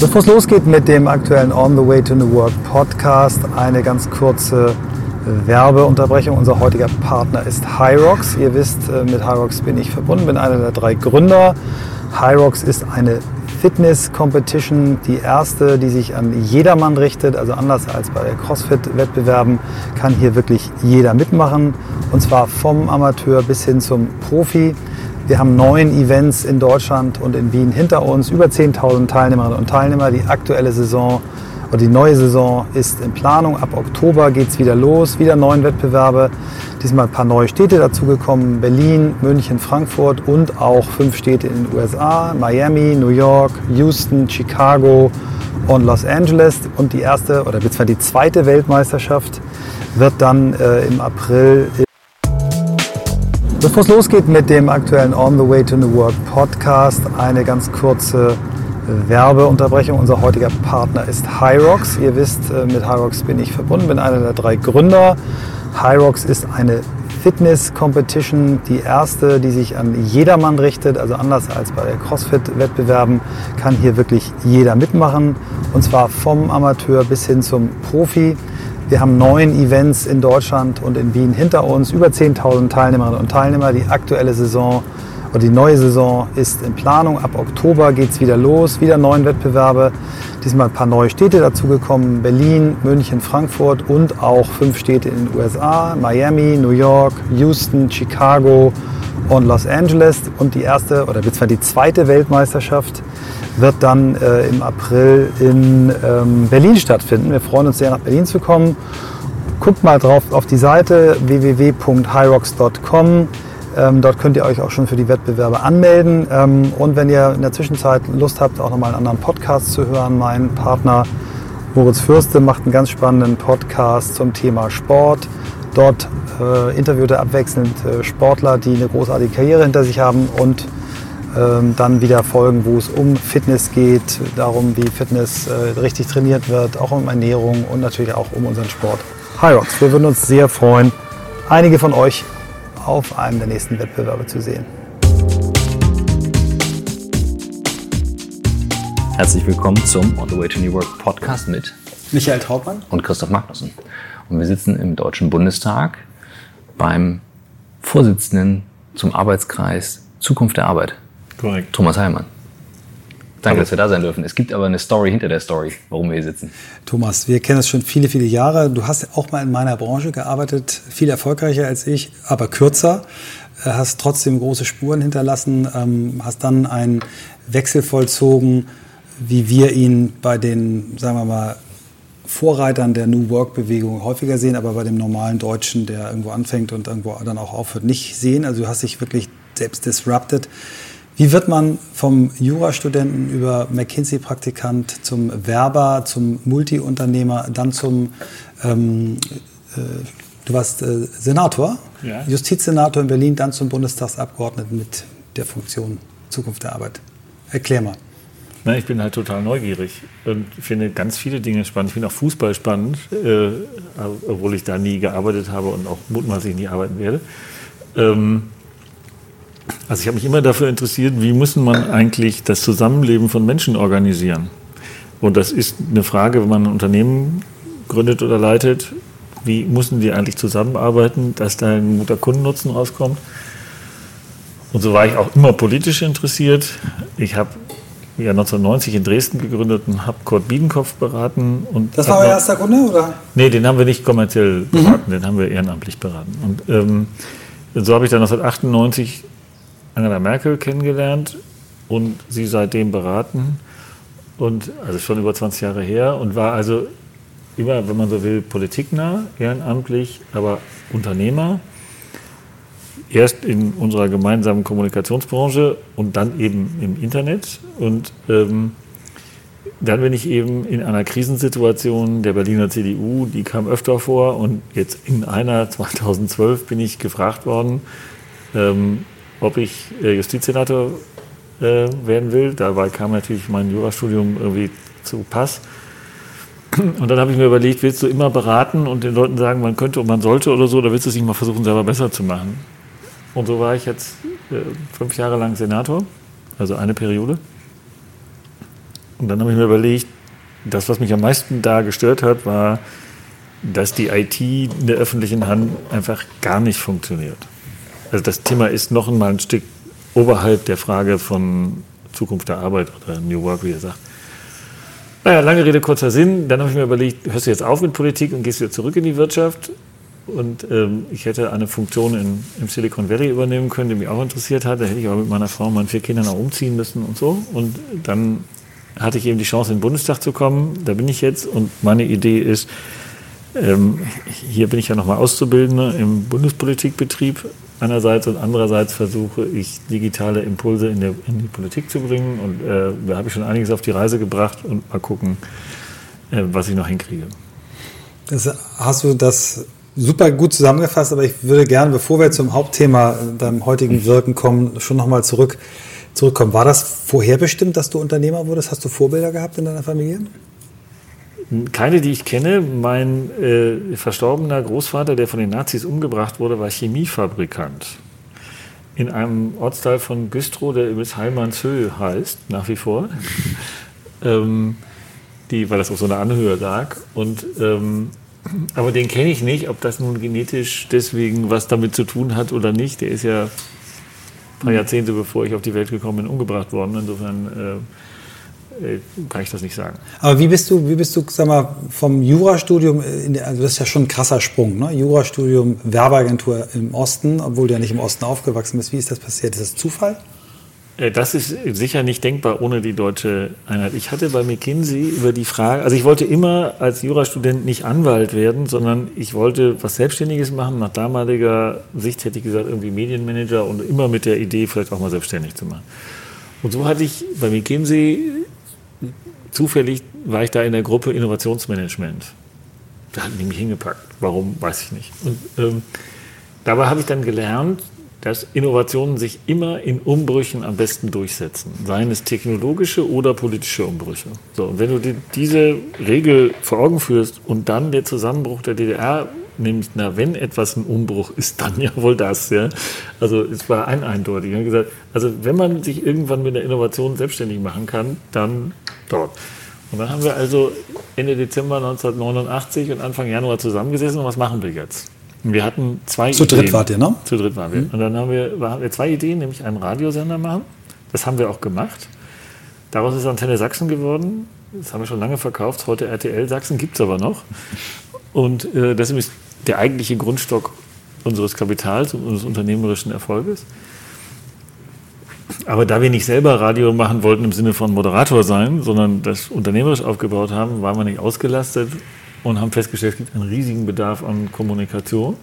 Bevor es losgeht mit dem aktuellen On the Way to New Work Podcast, eine ganz kurze Werbeunterbrechung. Unser heutiger Partner ist Hyrox. Ihr wisst, äh, mit Hyrox bin ich verbunden, bin einer der drei Gründer. Hyrox ist eine Fitness-Competition, die erste, die sich an jedermann richtet. Also anders als bei CrossFit-Wettbewerben kann hier wirklich jeder mitmachen. Und zwar vom Amateur bis hin zum Profi. Wir haben neun Events in Deutschland und in Wien hinter uns, über 10.000 Teilnehmerinnen und Teilnehmer. Die aktuelle Saison oder die neue Saison ist in Planung. Ab Oktober geht es wieder los, wieder neun Wettbewerbe. Diesmal ein paar neue Städte dazugekommen. Berlin, München, Frankfurt und auch fünf Städte in den USA. Miami, New York, Houston, Chicago und Los Angeles. Und die erste oder beziehungsweise die zweite Weltmeisterschaft wird dann äh, im April Bevor es losgeht mit dem aktuellen On the Way to New Work Podcast, eine ganz kurze Werbeunterbrechung. Unser heutiger Partner ist Hyrox. Ihr wisst, äh, mit Hyrox bin ich verbunden, bin einer der drei Gründer. Hyrox ist eine Fitness-Competition, die erste, die sich an jedermann richtet. Also anders als bei CrossFit-Wettbewerben kann hier wirklich jeder mitmachen. Und zwar vom Amateur bis hin zum Profi. Wir haben neun Events in Deutschland und in Wien hinter uns, über 10.000 Teilnehmerinnen und Teilnehmer. Die aktuelle Saison oder die neue Saison ist in Planung. Ab Oktober geht es wieder los, wieder neun Wettbewerbe. Diesmal ein paar neue Städte dazugekommen. Berlin, München, Frankfurt und auch fünf Städte in den USA. Miami, New York, Houston, Chicago und Los Angeles. Und die erste oder beziehungsweise die zweite Weltmeisterschaft wird dann äh, im April in ähm, Berlin stattfinden. Wir freuen uns sehr, nach Berlin zu kommen. Guckt mal drauf auf die Seite www.hyrox.com. Ähm, dort könnt ihr euch auch schon für die Wettbewerbe anmelden. Ähm, und wenn ihr in der Zwischenzeit Lust habt, auch nochmal einen anderen Podcast zu hören, mein Partner Moritz Fürste macht einen ganz spannenden Podcast zum Thema Sport. Dort äh, interviewt er abwechselnd äh, Sportler, die eine großartige Karriere hinter sich haben und ähm, dann wieder Folgen, wo es um Fitness geht, darum, wie Fitness äh, richtig trainiert wird, auch um Ernährung und natürlich auch um unseren Sport. Hi Rocks, wir würden uns sehr freuen, einige von euch auf einem der nächsten Wettbewerbe zu sehen. Herzlich willkommen zum On the Way to New Work Podcast mit Michael Trautmann und Christoph Magnussen. Und wir sitzen im Deutschen Bundestag beim Vorsitzenden zum Arbeitskreis Zukunft der Arbeit. Korrekt. Thomas Heilmann. Danke, dass wir da sein dürfen. Es gibt aber eine Story hinter der Story, warum wir hier sitzen. Thomas, wir kennen es schon viele, viele Jahre. Du hast auch mal in meiner Branche gearbeitet, viel erfolgreicher als ich, aber kürzer. Äh, hast trotzdem große Spuren hinterlassen, ähm, hast dann einen Wechsel vollzogen, wie wir ihn bei den, sagen wir mal, Vorreitern der New Work-Bewegung häufiger sehen, aber bei dem normalen Deutschen, der irgendwo anfängt und irgendwo dann auch aufhört, nicht sehen. Also du hast dich wirklich selbst disrupted. Wie wird man vom Jurastudenten über McKinsey-Praktikant zum Werber, zum Multiunternehmer, dann zum, ähm, äh, du warst äh, Senator, ja. Justizsenator in Berlin, dann zum Bundestagsabgeordneten mit der Funktion Zukunft der Arbeit? Erklär mal. Na, ich bin halt total neugierig und finde ganz viele Dinge spannend. Ich finde auch Fußball spannend, äh, obwohl ich da nie gearbeitet habe und auch mutmaßlich nie arbeiten werde. Ähm, also ich habe mich immer dafür interessiert, wie muss man eigentlich das Zusammenleben von Menschen organisieren? Und das ist eine Frage, wenn man ein Unternehmen gründet oder leitet, wie müssen die eigentlich zusammenarbeiten, dass da ein guter Kundennutzen rauskommt? Und so war ich auch immer politisch interessiert. Ich habe ja 1990 in Dresden gegründet und habe Kurt Biedenkopf beraten. Und das war euer erster Kunde, oder? Nee, den haben wir nicht kommerziell beraten, mhm. den haben wir ehrenamtlich beraten. Und ähm, so habe ich dann 1998 Angela Merkel kennengelernt und sie seitdem beraten. Und also schon über 20 Jahre her und war also immer, wenn man so will, politiknah, ehrenamtlich, aber Unternehmer. Erst in unserer gemeinsamen Kommunikationsbranche und dann eben im Internet. Und ähm, dann bin ich eben in einer Krisensituation der Berliner CDU, die kam öfter vor. Und jetzt in einer 2012 bin ich gefragt worden, ähm, ob ich äh, Justizsenator äh, werden will. Dabei kam natürlich mein Jurastudium irgendwie zu Pass. Und dann habe ich mir überlegt, willst du immer beraten und den Leuten sagen, man könnte und man sollte oder so, oder willst du es nicht mal versuchen, selber besser zu machen? Und so war ich jetzt äh, fünf Jahre lang Senator, also eine Periode. Und dann habe ich mir überlegt, das, was mich am meisten da gestört hat, war, dass die IT in der öffentlichen Hand einfach gar nicht funktioniert. Also das Thema ist noch einmal ein Stück oberhalb der Frage von Zukunft der Arbeit oder New Work, wie er sagt. Naja, lange Rede, kurzer Sinn. Dann habe ich mir überlegt, hörst du jetzt auf mit Politik und gehst wieder zurück in die Wirtschaft? Und ähm, ich hätte eine Funktion in, im Silicon Valley übernehmen können, die mich auch interessiert hat. Da hätte ich aber mit meiner Frau und meinen vier Kindern auch umziehen müssen und so. Und dann hatte ich eben die Chance, in den Bundestag zu kommen. Da bin ich jetzt. Und meine Idee ist, ähm, hier bin ich ja nochmal Auszubildender im Bundespolitikbetrieb einerseits und andererseits versuche ich digitale Impulse in, der, in die Politik zu bringen. Und äh, da habe ich schon einiges auf die Reise gebracht und mal gucken, äh, was ich noch hinkriege. Das, hast du das super gut zusammengefasst, aber ich würde gerne, bevor wir zum Hauptthema deinem heutigen Wirken kommen, schon nochmal zurück, zurückkommen. War das vorherbestimmt, dass du Unternehmer wurdest? Hast du Vorbilder gehabt in deiner Familie? Keine, die ich kenne. Mein äh, verstorbener Großvater, der von den Nazis umgebracht wurde, war Chemiefabrikant. In einem Ortsteil von Güstrow, der übrigens Heilmannshöhe heißt, nach wie vor. ähm, die, weil das auf so einer Anhöhe lag. Und, ähm, aber den kenne ich nicht, ob das nun genetisch deswegen was damit zu tun hat oder nicht. Der ist ja ein paar Jahrzehnte bevor ich auf die Welt gekommen bin, umgebracht worden. Insofern äh, kann ich das nicht sagen. Aber wie bist du, wie bist du, sag mal, vom Jurastudium, der, also das ist ja schon ein krasser Sprung, ne? Jurastudium, Werbeagentur im Osten, obwohl du ja nicht im Osten aufgewachsen bist. Wie ist das passiert? Ist das Zufall? Äh, das ist sicher nicht denkbar ohne die deutsche Einheit. Ich hatte bei McKinsey über die Frage, also ich wollte immer als Jurastudent nicht Anwalt werden, sondern ich wollte was Selbstständiges machen. Nach damaliger Sicht hätte ich gesagt, irgendwie Medienmanager und immer mit der Idee, vielleicht auch mal selbstständig zu machen. Und so hatte ich bei McKinsey zufällig war ich da in der Gruppe Innovationsmanagement. Da hatten die mich hingepackt. Warum, weiß ich nicht. Und ähm, dabei habe ich dann gelernt, dass Innovationen sich immer in Umbrüchen am besten durchsetzen. Seien es technologische oder politische Umbrüche. So, und wenn du dir diese Regel vor Augen führst und dann der Zusammenbruch der DDR nimmst, na, wenn etwas ein Umbruch ist, dann ja wohl das. Ja? Also es war ein eindeutig. Habe gesagt, also wenn man sich irgendwann mit der Innovation selbstständig machen kann, dann dort. Und dann haben wir also Ende Dezember 1989 und Anfang Januar zusammengesessen und was machen wir jetzt? Und wir hatten zwei Zu Ideen. Zu dritt wart ihr, ne? Zu dritt waren wir. Mhm. Und dann haben wir, haben wir zwei Ideen, nämlich einen Radiosender machen. Das haben wir auch gemacht. Daraus ist Antenne Sachsen geworden. Das haben wir schon lange verkauft. Heute RTL Sachsen gibt es aber noch. Und äh, das ist der eigentliche Grundstock unseres Kapitals und unseres unternehmerischen Erfolges. Aber da wir nicht selber Radio machen wollten im Sinne von Moderator sein, sondern das unternehmerisch aufgebaut haben, waren wir nicht ausgelastet und haben festgestellt, es gibt einen riesigen Bedarf an Kommunikation.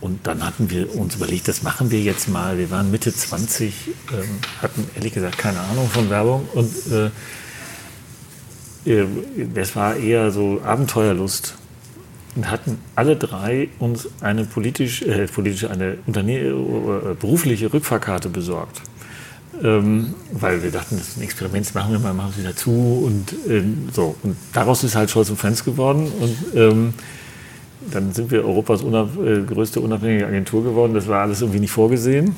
Und dann hatten wir uns überlegt, das machen wir jetzt mal. Wir waren Mitte 20, ähm, hatten ehrlich gesagt keine Ahnung von Werbung und äh, äh das war eher so Abenteuerlust hatten alle drei uns eine politisch, äh, politische, eine Unterne äh, berufliche Rückfahrkarte besorgt. Ähm, weil wir dachten, das ist ein Experiment, das machen wir mal, machen wir wieder zu und äh, so. Und daraus ist halt Scholz und Friends geworden und ähm, dann sind wir Europas unab äh, größte unabhängige Agentur geworden. Das war alles irgendwie nicht vorgesehen.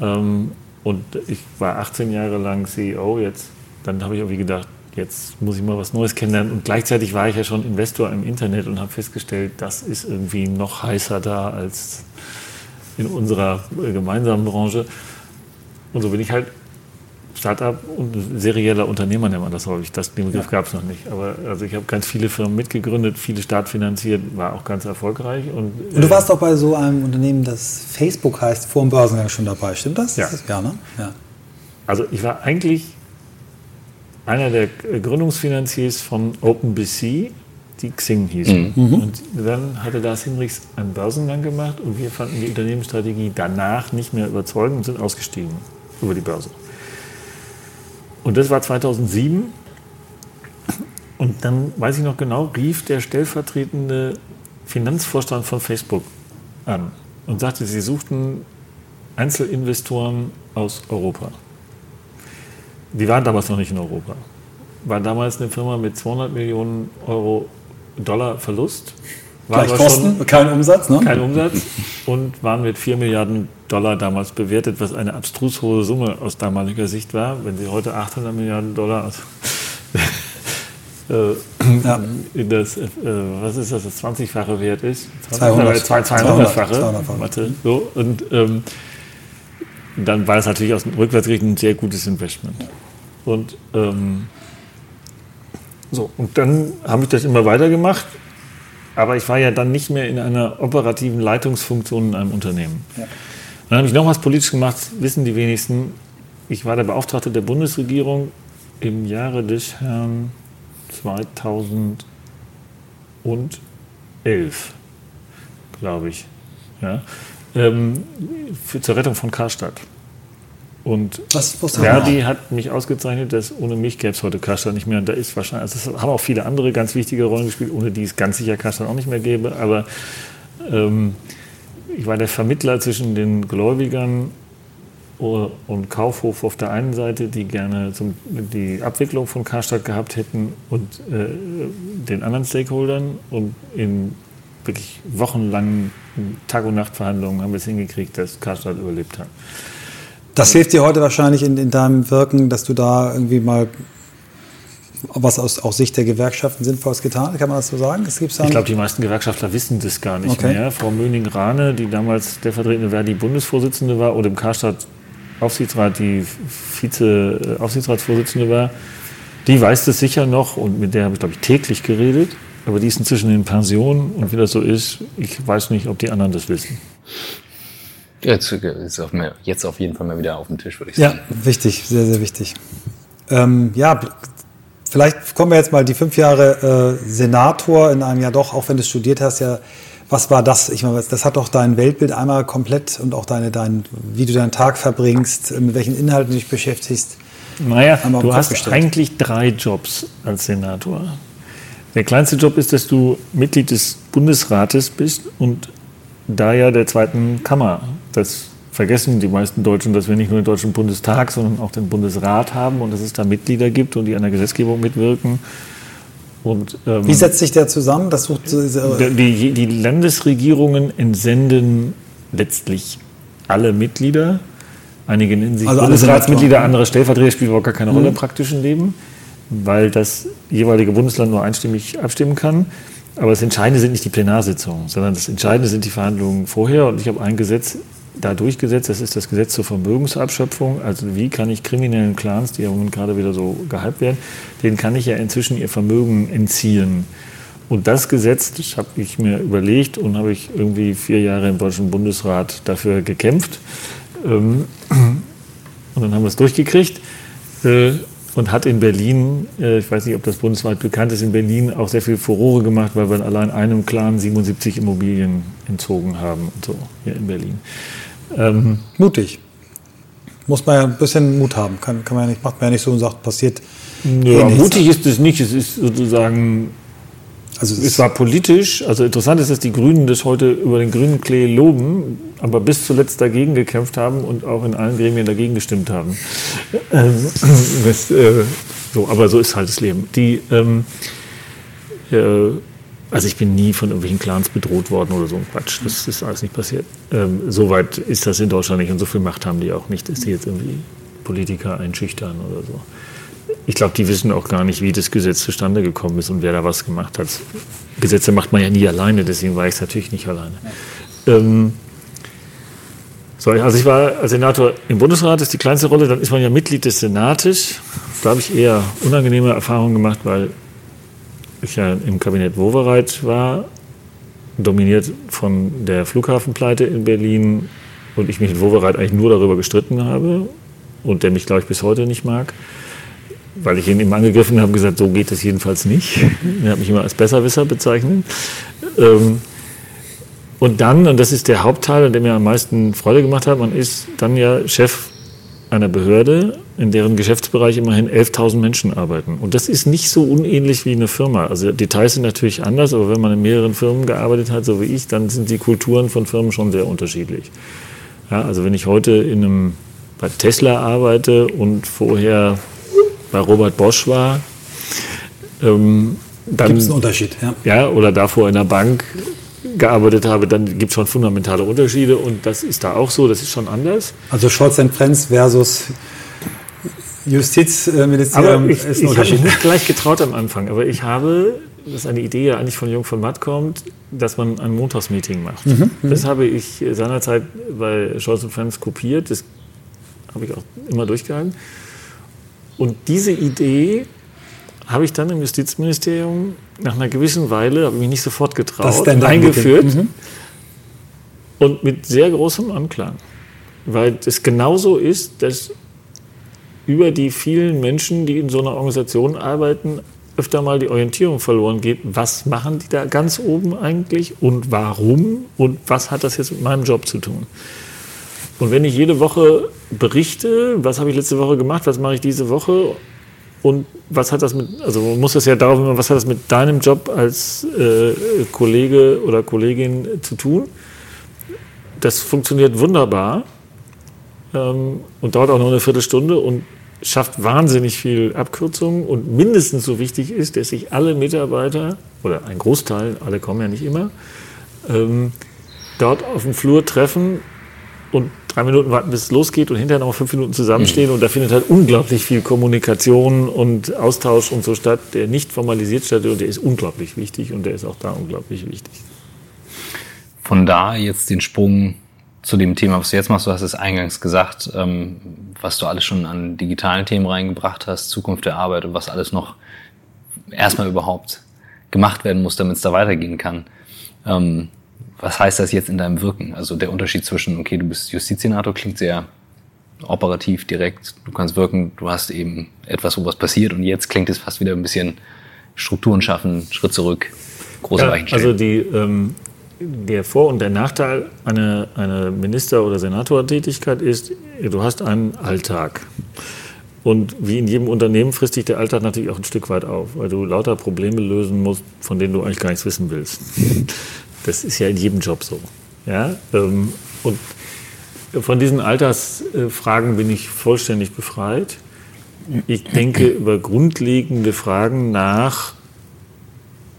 Ähm, und ich war 18 Jahre lang CEO jetzt. Dann habe ich irgendwie gedacht, jetzt muss ich mal was Neues kennenlernen. Und gleichzeitig war ich ja schon Investor im Internet und habe festgestellt, das ist irgendwie noch heißer da als in unserer äh, gemeinsamen Branche. Und so bin ich halt Startup und serieller Unternehmer nennt man das häufig. Das, den Begriff ja. gab es noch nicht. Aber also ich habe ganz viele Firmen mitgegründet, viele startfinanziert, war auch ganz erfolgreich. Und, und du äh, warst auch bei so einem Unternehmen, das Facebook heißt, vor dem Börsengang schon dabei, stimmt das? Ja. ja, ne? ja. Also ich war eigentlich einer der Gründungsfinanziers von OpenBC, die Xing hießen. Mhm. Und dann hatte Lars Hinrichs einen Börsengang gemacht und wir fanden die Unternehmensstrategie danach nicht mehr überzeugend und sind ausgestiegen über die Börse. Und das war 2007. Und dann, weiß ich noch genau, rief der stellvertretende Finanzvorstand von Facebook an und sagte, sie suchten Einzelinvestoren aus Europa. Die waren damals noch nicht in Europa. War damals eine Firma mit 200 Millionen Euro Dollar Verlust. War Gleich Kosten, schon, kein Umsatz, ne? Kein Umsatz und waren mit 4 Milliarden Dollar damals bewertet, was eine abstrus hohe Summe aus damaliger Sicht war. Wenn sie heute 800 Milliarden Dollar also äh, ja. in das, äh, was ist das, das 20-fache Wert ist? 200, 200-fache. 200, so, und ähm, dann war es natürlich aus dem Rückwärtsrichten ein sehr gutes Investment. Und, ähm, so, und dann habe ich das immer weitergemacht, aber ich war ja dann nicht mehr in einer operativen Leitungsfunktion in einem Unternehmen. Ja. Dann habe ich noch was politisch gemacht, wissen die wenigsten. Ich war der Beauftragte der Bundesregierung im Jahre des Herrn 2011, glaube ich. Ja, ähm, für, zur Rettung von Karstadt. Und Verdi hat mich ausgezeichnet, dass ohne mich gäbe es heute Karstadt nicht mehr. Und da ist wahrscheinlich, also es haben auch viele andere ganz wichtige Rollen gespielt, ohne die es ganz sicher Karstadt auch nicht mehr gäbe. Aber ähm, ich war der Vermittler zwischen den Gläubigern und Kaufhof auf der einen Seite, die gerne zum, die Abwicklung von Karstadt gehabt hätten und äh, den anderen Stakeholdern. Und in wirklich wochenlangen Tag- und Nachtverhandlungen haben wir es hingekriegt, dass Karstadt überlebt hat. Das hilft dir heute wahrscheinlich in, in deinem Wirken, dass du da irgendwie mal was aus, aus Sicht der Gewerkschaften Sinnvolles getan hat, kann man das so sagen? ich glaube, die meisten Gewerkschaftler wissen das gar nicht okay. mehr. Frau Möning-Rahne, die damals stellvertretende Verdi-Bundesvorsitzende war oder im Karstadt Aufsichtsrat die Vize-Aufsichtsratsvorsitzende war, die weiß das sicher noch und mit der habe ich, glaube ich, täglich geredet. Aber die ist inzwischen in Pension und wie das so ist, ich weiß nicht, ob die anderen das wissen. Jetzt ist auf, jetzt auf jeden Fall mal wieder auf dem Tisch, würde ich sagen. Ja, wichtig, sehr, sehr wichtig. Ähm, ja, vielleicht kommen wir jetzt mal die fünf Jahre äh, Senator in einem Jahr doch, auch wenn du studiert hast, ja was war das? Ich meine, das hat doch dein Weltbild einmal komplett und auch deine, dein, wie du deinen Tag verbringst, mit welchen Inhalten du dich beschäftigst. Naja, du hast eigentlich drei Jobs als Senator. Der kleinste Job ist, dass du Mitglied des Bundesrates bist und da ja der zweiten Kammer. Das vergessen die meisten Deutschen, dass wir nicht nur den Deutschen Bundestag, sondern auch den Bundesrat haben und dass es da Mitglieder gibt und die an der Gesetzgebung mitwirken. Und, ähm, Wie setzt sich der zusammen? Das sucht, die, die Landesregierungen entsenden letztlich alle Mitglieder. Einige nennen sich also Bundesratsmitglieder, andere Stellvertreter, spielt überhaupt gar keine Rolle mhm. im praktischen Leben, weil das jeweilige Bundesland nur einstimmig abstimmen kann. Aber das Entscheidende sind nicht die Plenarsitzungen, sondern das Entscheidende sind die Verhandlungen vorher. Und ich habe ein Gesetz da durchgesetzt. Das ist das Gesetz zur Vermögensabschöpfung. Also wie kann ich kriminellen Clans, die ja gerade wieder so gehypt werden, denen kann ich ja inzwischen ihr Vermögen entziehen. Und das Gesetz, das habe ich mir überlegt und habe ich irgendwie vier Jahre im Deutschen Bundesrat dafür gekämpft. Ähm, und dann haben wir es durchgekriegt äh, und hat in Berlin, äh, ich weiß nicht, ob das bundesweit bekannt ist, in Berlin auch sehr viel Furore gemacht, weil wir allein einem Clan 77 Immobilien entzogen haben und so hier in Berlin. Ähm, Mutig. Muss man ja ein bisschen Mut haben. Kann, kann man ja nicht, macht man ja nicht so und sagt, passiert. Ja, eh mutig ist es nicht. Es ist sozusagen. Also es, es war politisch. Also interessant ist, dass die Grünen das heute über den grünen Klee loben, aber bis zuletzt dagegen gekämpft haben und auch in allen Gremien dagegen gestimmt haben. Ähm, das, äh, so, aber so ist halt das Leben. Die. Ähm, äh, also ich bin nie von irgendwelchen Clans bedroht worden oder so ein Quatsch. Das ist alles nicht passiert. Ähm, Soweit ist das in Deutschland nicht und so viel Macht haben die auch nicht, dass die jetzt irgendwie Politiker einschüchtern oder so. Ich glaube, die wissen auch gar nicht, wie das Gesetz zustande gekommen ist und wer da was gemacht hat. Gesetze macht man ja nie alleine, deswegen war ich es natürlich nicht alleine. Ähm, so, also ich war als Senator im Bundesrat, das ist die kleinste Rolle, dann ist man ja Mitglied des Senates. Da habe ich eher unangenehme Erfahrungen gemacht, weil ich ja im Kabinett Wowereit war, dominiert von der Flughafenpleite in Berlin und ich mich mit Wowereit eigentlich nur darüber gestritten habe und der mich, glaube ich, bis heute nicht mag, weil ich ihn ihm angegriffen habe gesagt, so geht es jedenfalls nicht. er hat mich immer als Besserwisser bezeichnet. Ähm, und dann, und das ist der Hauptteil, der mir am meisten Freude gemacht hat, man ist dann ja Chef einer Behörde, in deren Geschäftsbereich immerhin 11.000 Menschen arbeiten. Und das ist nicht so unähnlich wie eine Firma. Also Details sind natürlich anders, aber wenn man in mehreren Firmen gearbeitet hat, so wie ich, dann sind die Kulturen von Firmen schon sehr unterschiedlich. Ja, also wenn ich heute in einem, bei Tesla arbeite und vorher bei Robert Bosch war, ähm, dann... Gibt es einen Unterschied, ja. Ja, oder davor in der Bank, gearbeitet habe, dann gibt es schon fundamentale Unterschiede und das ist da auch so, das ist schon anders. Also Scholz Friends versus Justizministerium ich, ist ein ich habe mich nicht gleich getraut am Anfang, aber ich habe, das ist eine Idee, die eigentlich von Jung von Matt kommt, dass man ein Montagsmeeting macht. Mhm, mhm, das habe ich seinerzeit bei Scholz Friends kopiert, das habe ich auch immer durchgehalten. Und diese Idee habe ich dann im Justizministerium nach einer gewissen Weile, habe ich mich nicht sofort getraut, eingeführt. Mhm. Und mit sehr großem Anklang. Weil es genauso ist, dass über die vielen Menschen, die in so einer Organisation arbeiten, öfter mal die Orientierung verloren geht. Was machen die da ganz oben eigentlich und warum und was hat das jetzt mit meinem Job zu tun? Und wenn ich jede Woche berichte, was habe ich letzte Woche gemacht, was mache ich diese Woche und was hat das mit, also man muss das ja darauf immer, was hat das mit deinem Job als äh, Kollege oder Kollegin zu tun? Das funktioniert wunderbar ähm, und dauert auch nur eine Viertelstunde und schafft wahnsinnig viel Abkürzung und mindestens so wichtig ist, dass sich alle Mitarbeiter oder ein Großteil, alle kommen ja nicht immer, ähm, dort auf dem Flur treffen und drei Minuten warten, bis es losgeht und hinterher noch fünf Minuten zusammenstehen. Mhm. Und da findet halt unglaublich viel Kommunikation und Austausch und so statt, der nicht formalisiert statt und der ist unglaublich wichtig und der ist auch da unglaublich wichtig. Von da jetzt den Sprung zu dem Thema, was du jetzt machst. Du hast es eingangs gesagt, ähm, was du alles schon an digitalen Themen reingebracht hast, Zukunft der Arbeit und was alles noch erstmal überhaupt gemacht werden muss, damit es da weitergehen kann. Ähm, was heißt das jetzt in deinem Wirken? Also der Unterschied zwischen, okay, du bist Justizsenator, klingt sehr operativ, direkt, du kannst wirken, du hast eben etwas, wo was passiert und jetzt klingt es fast wieder ein bisschen Strukturen schaffen, Schritt zurück, große ja, Weichen stellen. Also die, ähm, der Vor- und der Nachteil einer eine Minister- oder Senatortätigkeit ist, du hast einen Alltag. Und wie in jedem Unternehmen frisst dich der Alltag natürlich auch ein Stück weit auf, weil du lauter Probleme lösen musst, von denen du eigentlich gar nichts wissen willst. Das ist ja in jedem Job so. Ja? Ähm, und von diesen Altersfragen bin ich vollständig befreit. Ich denke über grundlegende Fragen nach,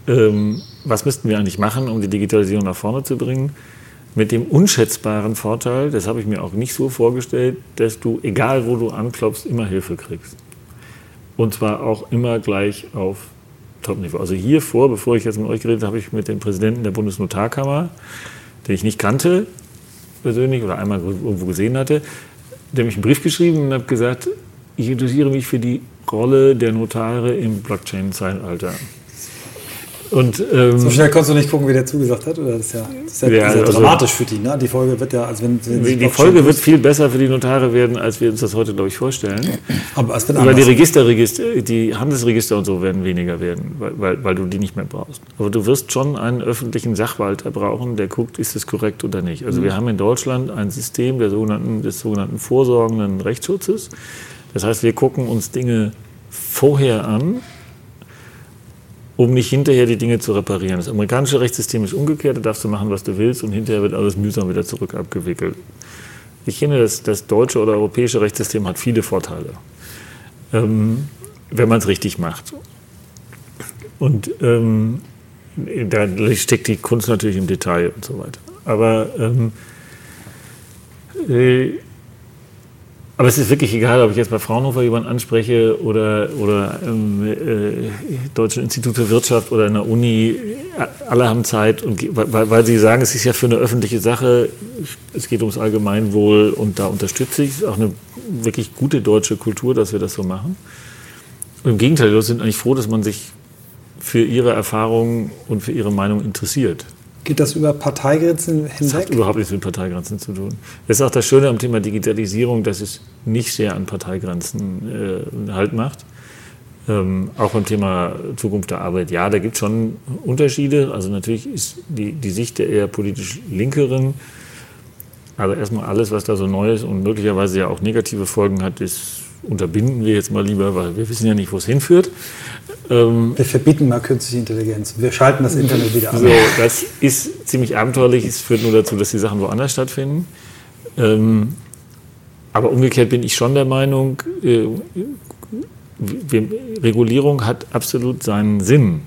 ähm, was müssten wir eigentlich machen, um die Digitalisierung nach vorne zu bringen. Mit dem unschätzbaren Vorteil, das habe ich mir auch nicht so vorgestellt, dass du, egal wo du anklopfst, immer Hilfe kriegst. Und zwar auch immer gleich auf Top-Niveau. Also hier vor, bevor ich jetzt mit euch geredet habe, ich mit dem Präsidenten der Bundesnotarkammer, den ich nicht kannte persönlich oder einmal irgendwo gesehen hatte, dem ich einen Brief geschrieben und habe gesagt, ich interessiere mich für die Rolle der Notare im Blockchain-Zeitalter. Und, ähm, so schnell konntest du nicht gucken, wie der zugesagt hat? Oder das ist ja, das ist ja, ja also, dramatisch für die. Ne? Die Folge wird ja, also wenn, wenn die Folge wird viel besser für die Notare werden, als wir uns das heute, glaube ich, vorstellen. Aber es wird Weil die Register, die Handelsregister und so werden weniger werden, weil, weil, weil, du die nicht mehr brauchst. Aber du wirst schon einen öffentlichen Sachwalter brauchen, der guckt, ist es korrekt oder nicht. Also mhm. wir haben in Deutschland ein System der sogenannten, des sogenannten vorsorgenden Rechtsschutzes. Das heißt, wir gucken uns Dinge vorher an um nicht hinterher die Dinge zu reparieren. Das amerikanische Rechtssystem ist umgekehrt, da darfst du machen, was du willst und hinterher wird alles mühsam wieder zurück abgewickelt. Ich finde, das, das deutsche oder europäische Rechtssystem hat viele Vorteile, ähm, wenn man es richtig macht. Und ähm, da steckt die Kunst natürlich im Detail und so weiter. Aber ähm, äh, aber es ist wirklich egal, ob ich jetzt bei Fraunhofer jemanden anspreche oder, oder im äh, Deutschen Institut für Wirtschaft oder in der Uni. Alle haben Zeit, und, weil, weil sie sagen, es ist ja für eine öffentliche Sache, es geht ums Allgemeinwohl und da unterstütze ich. Es ist auch eine wirklich gute deutsche Kultur, dass wir das so machen. Und Im Gegenteil, Leute sind eigentlich froh, dass man sich für ihre Erfahrungen und für ihre Meinung interessiert. Geht das über Parteigrenzen hinweg? Das hat überhaupt nichts mit Parteigrenzen zu tun. Das ist auch das Schöne am Thema Digitalisierung, dass es nicht sehr an Parteigrenzen äh, Halt macht. Ähm, auch beim Thema Zukunft der Arbeit, ja, da gibt es schon Unterschiede. Also natürlich ist die, die Sicht der eher politisch Linkeren, aber erstmal alles, was da so neu ist und möglicherweise ja auch negative Folgen hat, ist unterbinden wir jetzt mal lieber, weil wir wissen ja nicht, wo es hinführt. Ähm, wir verbieten mal künstliche Intelligenz. Wir schalten das Internet wieder an. So, das ist ziemlich abenteuerlich. Es führt nur dazu, dass die Sachen woanders stattfinden. Ähm, aber umgekehrt bin ich schon der Meinung, äh, Regulierung hat absolut seinen Sinn.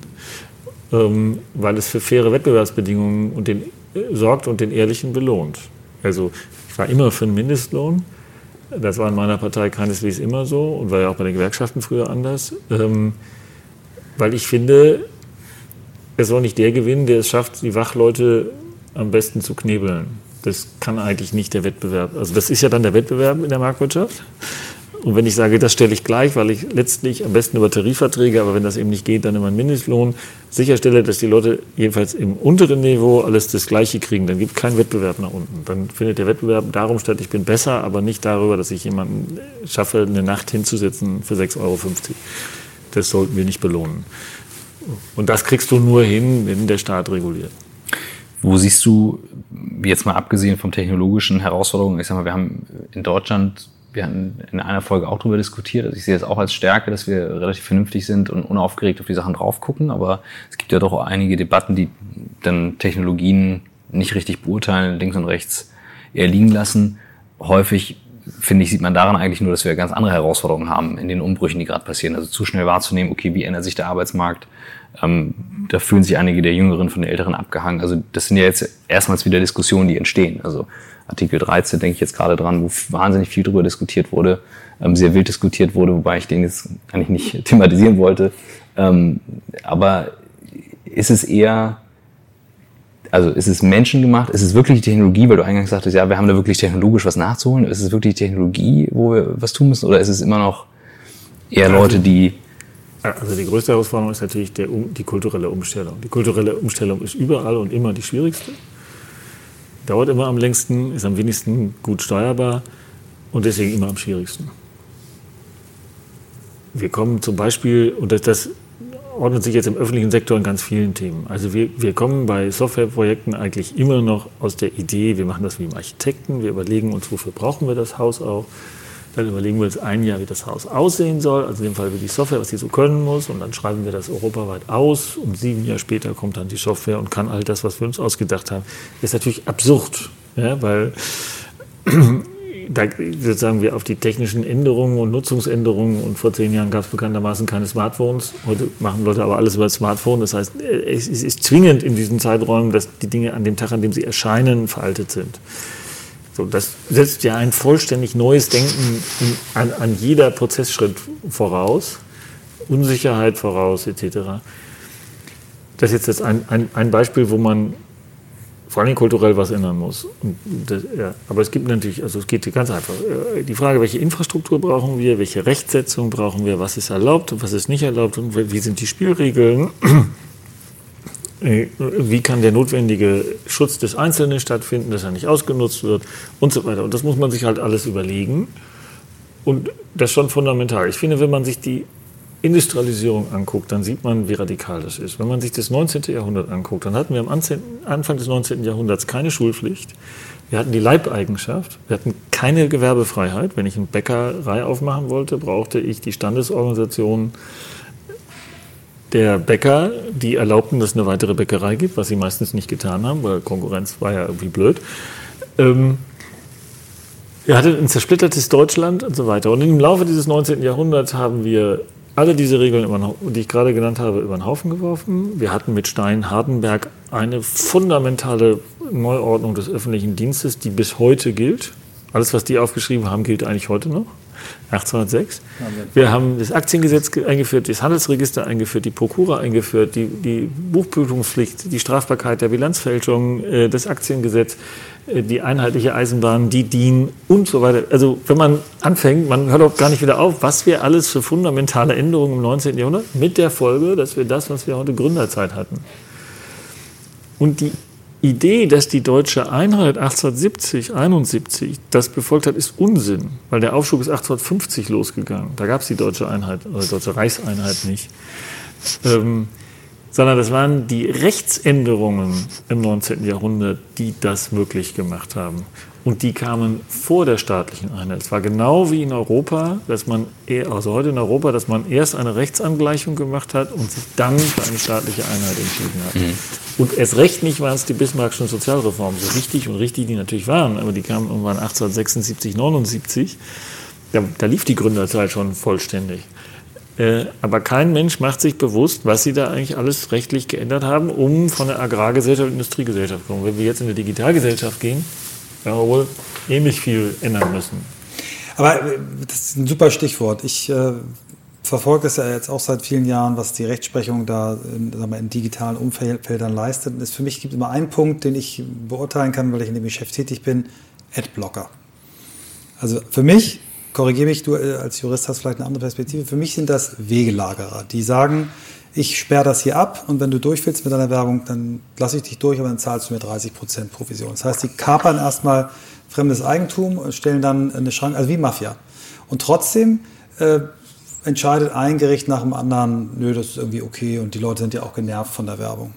ähm, weil es für faire Wettbewerbsbedingungen und den, äh, sorgt und den Ehrlichen belohnt. Also ich war immer für einen Mindestlohn. Das war in meiner Partei keineswegs immer so und war ja auch bei den Gewerkschaften früher anders. Ähm, weil ich finde, es soll nicht der gewinnen, der es schafft, die Wachleute am besten zu knebeln. Das kann eigentlich nicht der Wettbewerb. Also das ist ja dann der Wettbewerb in der Marktwirtschaft. Und wenn ich sage, das stelle ich gleich, weil ich letztlich am besten über Tarifverträge, aber wenn das eben nicht geht, dann immer einen Mindestlohn sicherstelle, dass die Leute jedenfalls im unteren Niveau alles das Gleiche kriegen, dann gibt es keinen Wettbewerb nach unten. Dann findet der Wettbewerb darum statt, ich bin besser, aber nicht darüber, dass ich jemanden schaffe, eine Nacht hinzusetzen für 6,50 Euro. Das sollten wir nicht belohnen. Und das kriegst du nur hin, wenn der Staat reguliert. Wo siehst du, jetzt mal abgesehen von technologischen Herausforderungen, ich sag mal, wir haben in Deutschland, wir hatten in einer Folge auch darüber diskutiert, also ich sehe es auch als Stärke, dass wir relativ vernünftig sind und unaufgeregt auf die Sachen drauf gucken, aber es gibt ja doch einige Debatten, die dann Technologien nicht richtig beurteilen, links und rechts eher liegen lassen. Häufig finde ich, sieht man daran eigentlich nur, dass wir ganz andere Herausforderungen haben in den Umbrüchen, die gerade passieren. Also zu schnell wahrzunehmen, okay, wie ändert sich der Arbeitsmarkt? Ähm, da fühlen sich einige der Jüngeren von den Älteren abgehangen. Also das sind ja jetzt erstmals wieder Diskussionen, die entstehen. Also Artikel 13 denke ich jetzt gerade dran, wo wahnsinnig viel drüber diskutiert wurde, ähm, sehr wild diskutiert wurde, wobei ich den jetzt eigentlich nicht thematisieren wollte. Ähm, aber ist es eher also ist es menschengemacht? Ist es wirklich die Technologie, weil du eingangs sagtest, ja, wir haben da wirklich technologisch was nachzuholen? Ist es wirklich die Technologie, wo wir was tun müssen? Oder ist es immer noch eher Leute, die... Also die größte Herausforderung ist natürlich der, die kulturelle Umstellung. Die kulturelle Umstellung ist überall und immer die schwierigste. Dauert immer am längsten, ist am wenigsten gut steuerbar und deswegen immer am schwierigsten. Wir kommen zum Beispiel, und das, das ordnet sich jetzt im öffentlichen Sektor in ganz vielen Themen. Also wir, wir kommen bei Softwareprojekten eigentlich immer noch aus der Idee, wir machen das wie im Architekten, wir überlegen uns, wofür brauchen wir das Haus auch. Dann überlegen wir uns ein Jahr, wie das Haus aussehen soll, also in dem Fall wie die Software, was sie so können muss. Und dann schreiben wir das europaweit aus. Und sieben Jahre später kommt dann die Software und kann all das, was wir uns ausgedacht haben. Ist natürlich absurd, ja, weil da sozusagen wir auf die technischen Änderungen und Nutzungsänderungen und vor zehn Jahren gab es bekanntermaßen keine Smartphones. Heute machen Leute aber alles über das Smartphone. Das heißt, es ist zwingend in diesen Zeiträumen, dass die Dinge an dem Tag, an dem sie erscheinen, veraltet sind. So, das setzt ja ein vollständig neues Denken an, an jeder Prozessschritt voraus, Unsicherheit voraus, etc. Das ist jetzt ein, ein, ein Beispiel, wo man vor allem kulturell was ändern muss. Das, ja, aber es gibt natürlich, also es geht ganz einfach. Äh, die Frage, welche Infrastruktur brauchen wir, welche Rechtsetzung brauchen wir, was ist erlaubt und was ist nicht erlaubt und wie sind die Spielregeln. Äh, wie kann der notwendige Schutz des Einzelnen stattfinden, dass er nicht ausgenutzt wird und so weiter. Und das muss man sich halt alles überlegen. Und das ist schon fundamental. Ich finde, wenn man sich die Industrialisierung anguckt, dann sieht man, wie radikal das ist. Wenn man sich das 19. Jahrhundert anguckt, dann hatten wir am Anfang des 19. Jahrhunderts keine Schulpflicht. Wir hatten die Leibeigenschaft. Wir hatten keine Gewerbefreiheit. Wenn ich eine Bäckerei aufmachen wollte, brauchte ich die Standesorganisation der Bäcker, die erlaubten, dass es eine weitere Bäckerei gibt, was sie meistens nicht getan haben, weil Konkurrenz war ja irgendwie blöd. Ähm, wir hatten ein zersplittertes Deutschland und so weiter. Und im Laufe dieses 19. Jahrhunderts haben wir alle diese Regeln, die ich gerade genannt habe, über den Haufen geworfen. Wir hatten mit Stein-Hardenberg eine fundamentale Neuordnung des öffentlichen Dienstes, die bis heute gilt. Alles, was die aufgeschrieben haben, gilt eigentlich heute noch. 1806. Wir haben das Aktiengesetz eingeführt, das Handelsregister eingeführt, die Prokura eingeführt, die, die Buchprüfungspflicht, die Strafbarkeit der Bilanzfälschung, äh, das Aktiengesetz, die einheitliche Eisenbahn, die DIN und so weiter. Also wenn man anfängt, man hört auch gar nicht wieder auf, was wir alles für fundamentale Änderungen im 19. Jahrhundert mit der Folge, dass wir das, was wir heute Gründerzeit hatten. Und die Idee, dass die deutsche Einheit 1870, 71 das befolgt hat, ist Unsinn, weil der Aufschub ist 1850 losgegangen. Da gab es die deutsche Einheit, oder die deutsche Reichseinheit nicht. Ähm, sondern das waren die Rechtsänderungen im 19. Jahrhundert, die das möglich gemacht haben. Und die kamen vor der staatlichen Einheit. Es war genau wie in Europa, dass man, also heute in Europa, dass man erst eine Rechtsangleichung gemacht hat und sich dann für eine staatliche Einheit entschieden hat. Mhm. Und erst recht nicht waren es die Bismarckschen Sozialreformen, so richtig und richtig die natürlich waren, aber die kamen irgendwann 1876, 79. Da, da lief die Gründerzeit schon vollständig. Äh, aber kein Mensch macht sich bewusst, was sie da eigentlich alles rechtlich geändert haben, um von der Agrargesellschaft in die Industriegesellschaft zu kommen. Wenn wir jetzt in eine Digitalgesellschaft gehen, werden wir wohl ähnlich viel ändern müssen. Aber äh, das ist ein super Stichwort. Ich äh, verfolge es ja jetzt auch seit vielen Jahren, was die Rechtsprechung da in, wir, in digitalen Umfeldern leistet. Und es für mich gibt immer einen Punkt, den ich beurteilen kann, weil ich in dem Geschäft tätig bin: Adblocker. Also für mich korrigiere mich, du äh, als Jurist hast vielleicht eine andere Perspektive. Für mich sind das Wegelagerer, die sagen, ich sperre das hier ab und wenn du durch willst mit deiner Werbung, dann lasse ich dich durch, aber dann zahlst du mir 30% Provision. Das heißt, die kapern erstmal fremdes Eigentum und stellen dann eine Schranke, also wie Mafia. Und trotzdem äh, entscheidet ein Gericht nach dem anderen, nö, das ist irgendwie okay und die Leute sind ja auch genervt von der Werbung.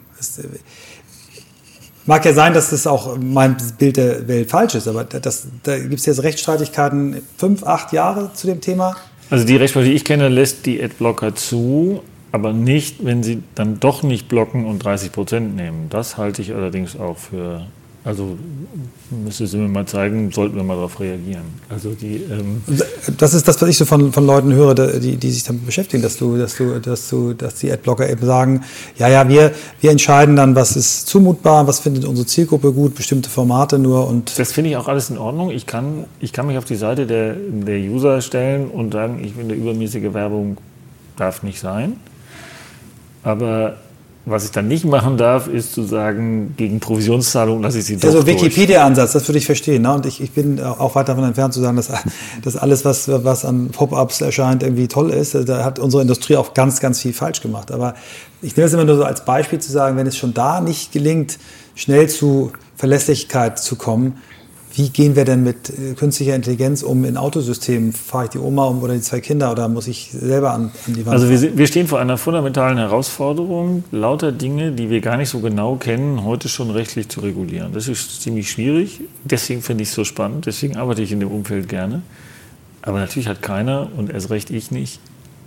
Mag ja sein, dass das auch mein Bild der Welt falsch ist, aber das, da gibt es jetzt Rechtsstreitigkeiten fünf, acht Jahre zu dem Thema. Also die Rechtsprechung, die ich kenne, lässt die Adblocker zu, aber nicht, wenn sie dann doch nicht blocken und 30 Prozent nehmen. Das halte ich allerdings auch für also müsste sie mir mal zeigen, sollten wir mal darauf reagieren. Also die, ähm das ist das, was ich so von, von Leuten höre, die, die sich damit beschäftigen, dass du, dass du, dass du, dass die Adblocker eben sagen, ja, ja, wir, wir entscheiden dann, was ist zumutbar, was findet unsere Zielgruppe gut, bestimmte Formate nur und. Das finde ich auch alles in Ordnung. Ich kann, ich kann mich auf die Seite der, der User stellen und sagen, ich finde übermäßige Werbung darf nicht sein. Aber was ich dann nicht machen darf, ist zu sagen, gegen Provisionszahlung lasse ich sie doch Also Wikipedia-Ansatz, das würde ich verstehen. Ne? Und ich, ich bin auch weit davon entfernt zu sagen, dass, dass alles, was, was an Pop-ups erscheint, irgendwie toll ist. Da hat unsere Industrie auch ganz, ganz viel falsch gemacht. Aber ich nehme es immer nur so als Beispiel zu sagen, wenn es schon da nicht gelingt, schnell zu Verlässlichkeit zu kommen, wie gehen wir denn mit äh, künstlicher Intelligenz um in Autosystemen? Fahre ich die Oma um oder die zwei Kinder oder muss ich selber an, an die Wand? Also wir, wir, stehen vor einer fundamentalen Herausforderung, lauter Dinge, die wir gar nicht so genau kennen, heute schon rechtlich zu regulieren. Das ist ziemlich schwierig. Deswegen finde ich es so spannend. Deswegen arbeite ich in dem Umfeld gerne. Aber natürlich hat keiner und erst recht ich nicht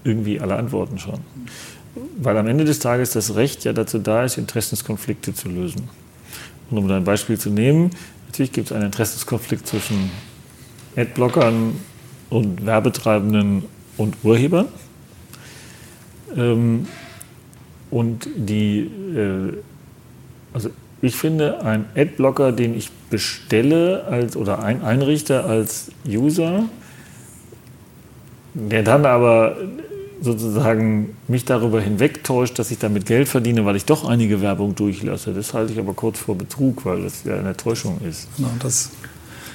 irgendwie alle Antworten schon. Weil am Ende des Tages das Recht ja dazu da ist, Interessenskonflikte zu lösen. Und um ein Beispiel zu nehmen, Natürlich gibt es einen Interessenskonflikt zwischen Adblockern und Werbetreibenden und Urhebern. Ähm, und die, äh, also ich finde, ein Adblocker, den ich bestelle als, oder ein, einrichte als User, der dann aber sozusagen mich darüber hinwegtäuscht, dass ich damit Geld verdiene, weil ich doch einige Werbung durchlasse. Das halte ich aber kurz vor Betrug, weil das ja eine Täuschung ist. Ja, das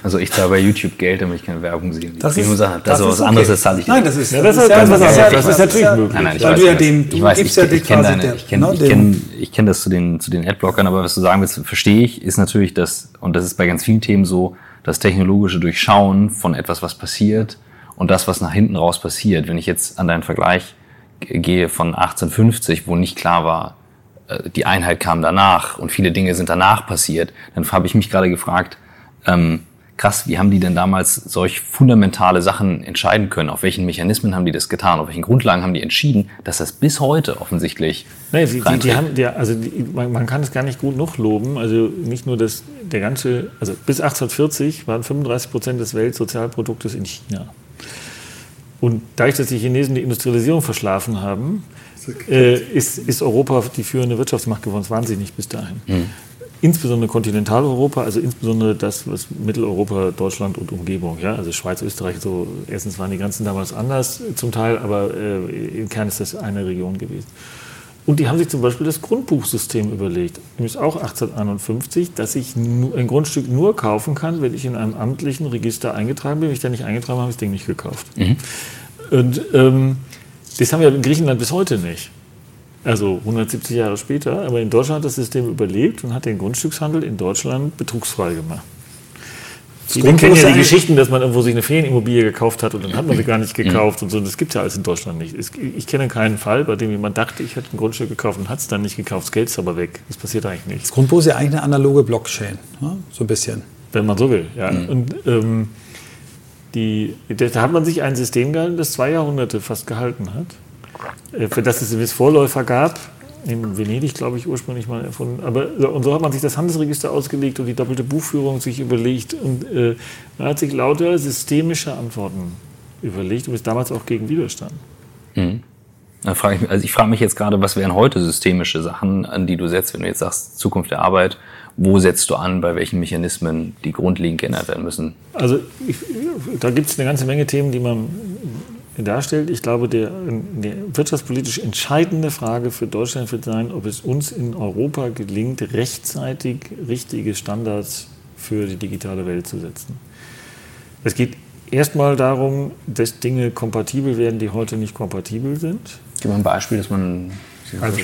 also ich zahle bei YouTube Geld, damit ich keine Werbung sehe. Das ist, das, das ist was okay. anderes, das zahle ich Nein, das ist, ja, das, ist, das, ist, ja, das ist natürlich ja, möglich. Nein, nein, ich weiß, ja dem, ich, weiß, ich, ja ich kenne deine, ich kenne, ne, ich kenne, ich kenne das zu den, zu den Adblockern, aber was du sagen willst, verstehe ich, ist natürlich das, und das ist bei ganz vielen Themen so, das technologische Durchschauen von etwas, was passiert und das, was nach hinten raus passiert. Wenn ich jetzt an deinen Vergleich gehe von 1850, wo nicht klar war, äh, die Einheit kam danach und viele Dinge sind danach passiert, dann habe ich mich gerade gefragt, ähm, krass, wie haben die denn damals solch fundamentale Sachen entscheiden können? Auf welchen Mechanismen haben die das getan? Auf welchen Grundlagen haben die entschieden, dass das bis heute offensichtlich nee, die, die, die haben, die, also man, man, kann es gar nicht gut noch loben. Also nicht nur das, der ganze, also bis 1840 waren 35 Prozent des Weltsozialproduktes in China. Und dadurch, dass die Chinesen die Industrialisierung verschlafen haben, äh, ist, ist, Europa die führende Wirtschaftsmacht geworden. Das waren sie nicht bis dahin. Mhm. Insbesondere Kontinentaleuropa, also insbesondere das, was Mitteleuropa, Deutschland und Umgebung, ja, also Schweiz, Österreich, so, erstens waren die Grenzen damals anders zum Teil, aber äh, im Kern ist das eine Region gewesen. Und die haben sich zum Beispiel das Grundbuchsystem überlegt, nämlich auch 1851, dass ich ein Grundstück nur kaufen kann, wenn ich in einem amtlichen Register eingetragen bin. Wenn ich da nicht eingetragen habe, habe ich das Ding nicht gekauft. Mhm. Und ähm, das haben wir in Griechenland bis heute nicht. Also 170 Jahre später. Aber in Deutschland hat das System überlebt und hat den Grundstückshandel in Deutschland betrugsfrei gemacht. Sie kennen ja die Geschichten, dass man irgendwo sich eine Ferienimmobilie gekauft hat und dann hat man sie gar nicht gekauft und so. Das gibt es ja alles in Deutschland nicht. Ich kenne keinen Fall, bei dem jemand dachte, ich hätte ein Grundstück gekauft und hat es dann nicht gekauft. Das Geld ist aber weg. Das passiert eigentlich nicht. Das Grundbuch ist ja eigentlich eine analoge Blockchain, ne? so ein bisschen. Wenn man so will, ja. Mhm. Und ähm, die, da hat man sich ein System gehalten, das zwei Jahrhunderte fast gehalten hat. Äh, für das es es Vorläufer gab, in Venedig, glaube ich, ursprünglich mal erfunden. Aber und so hat man sich das Handelsregister ausgelegt und die doppelte Buchführung sich überlegt. Und äh, man hat sich lauter systemische Antworten überlegt und ist damals auch gegen Widerstand. Mhm. frage ich, also ich frage mich jetzt gerade, was wären heute systemische Sachen, an die du setzt, wenn du jetzt sagst, Zukunft der Arbeit? Wo setzt du an, bei welchen Mechanismen die grundlegend geändert werden müssen? Also ich, da gibt es eine ganze Menge Themen, die man darstellt. Ich glaube, der, die wirtschaftspolitisch entscheidende Frage für Deutschland wird sein, ob es uns in Europa gelingt, rechtzeitig richtige Standards für die digitale Welt zu setzen. Es geht erstmal darum, dass Dinge kompatibel werden, die heute nicht kompatibel sind. Gib mal ein Beispiel, dass man. Also,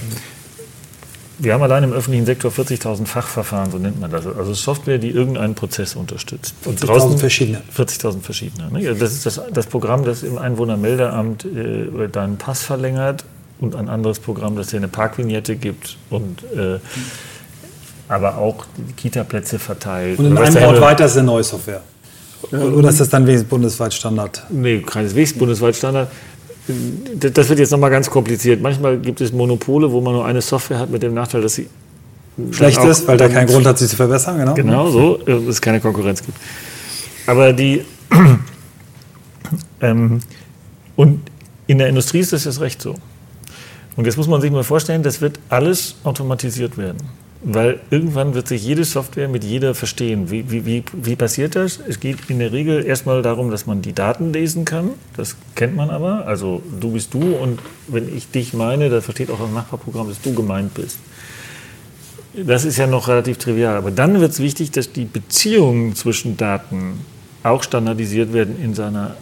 wir haben allein im öffentlichen Sektor 40.000 Fachverfahren, so nennt man das. Also Software, die irgendeinen Prozess unterstützt. 40.000 verschiedene. 40.000 verschiedene. Ne? Das ist das, das, Programm, das im Einwohnermeldeamt äh, deinen Pass verlängert und ein anderes Programm, das dir eine Parkvignette gibt und äh, aber auch Kita-Plätze verteilt. Und in einem Ort weiter ist eine neue Software. Oder ist das dann wenigstens bundesweit Standard? Nee, keineswegs bundesweit Standard. Das wird jetzt nochmal ganz kompliziert. Manchmal gibt es Monopole, wo man nur eine Software hat mit dem Nachteil, dass sie schlecht ist, weil da keinen Grund hat, sie zu verbessern. Genau, genau so, dass es keine Konkurrenz gibt. Aber die ähm, und in der Industrie ist das jetzt recht so. Und jetzt muss man sich mal vorstellen, das wird alles automatisiert werden. Weil irgendwann wird sich jede Software mit jeder verstehen. Wie, wie, wie, wie passiert das? Es geht in der Regel erstmal darum, dass man die Daten lesen kann. Das kennt man aber. Also du bist du und wenn ich dich meine, dann versteht auch das Nachbarprogramm, dass du gemeint bist. Das ist ja noch relativ trivial. Aber dann wird es wichtig, dass die Beziehungen zwischen Daten auch standardisiert werden in seiner,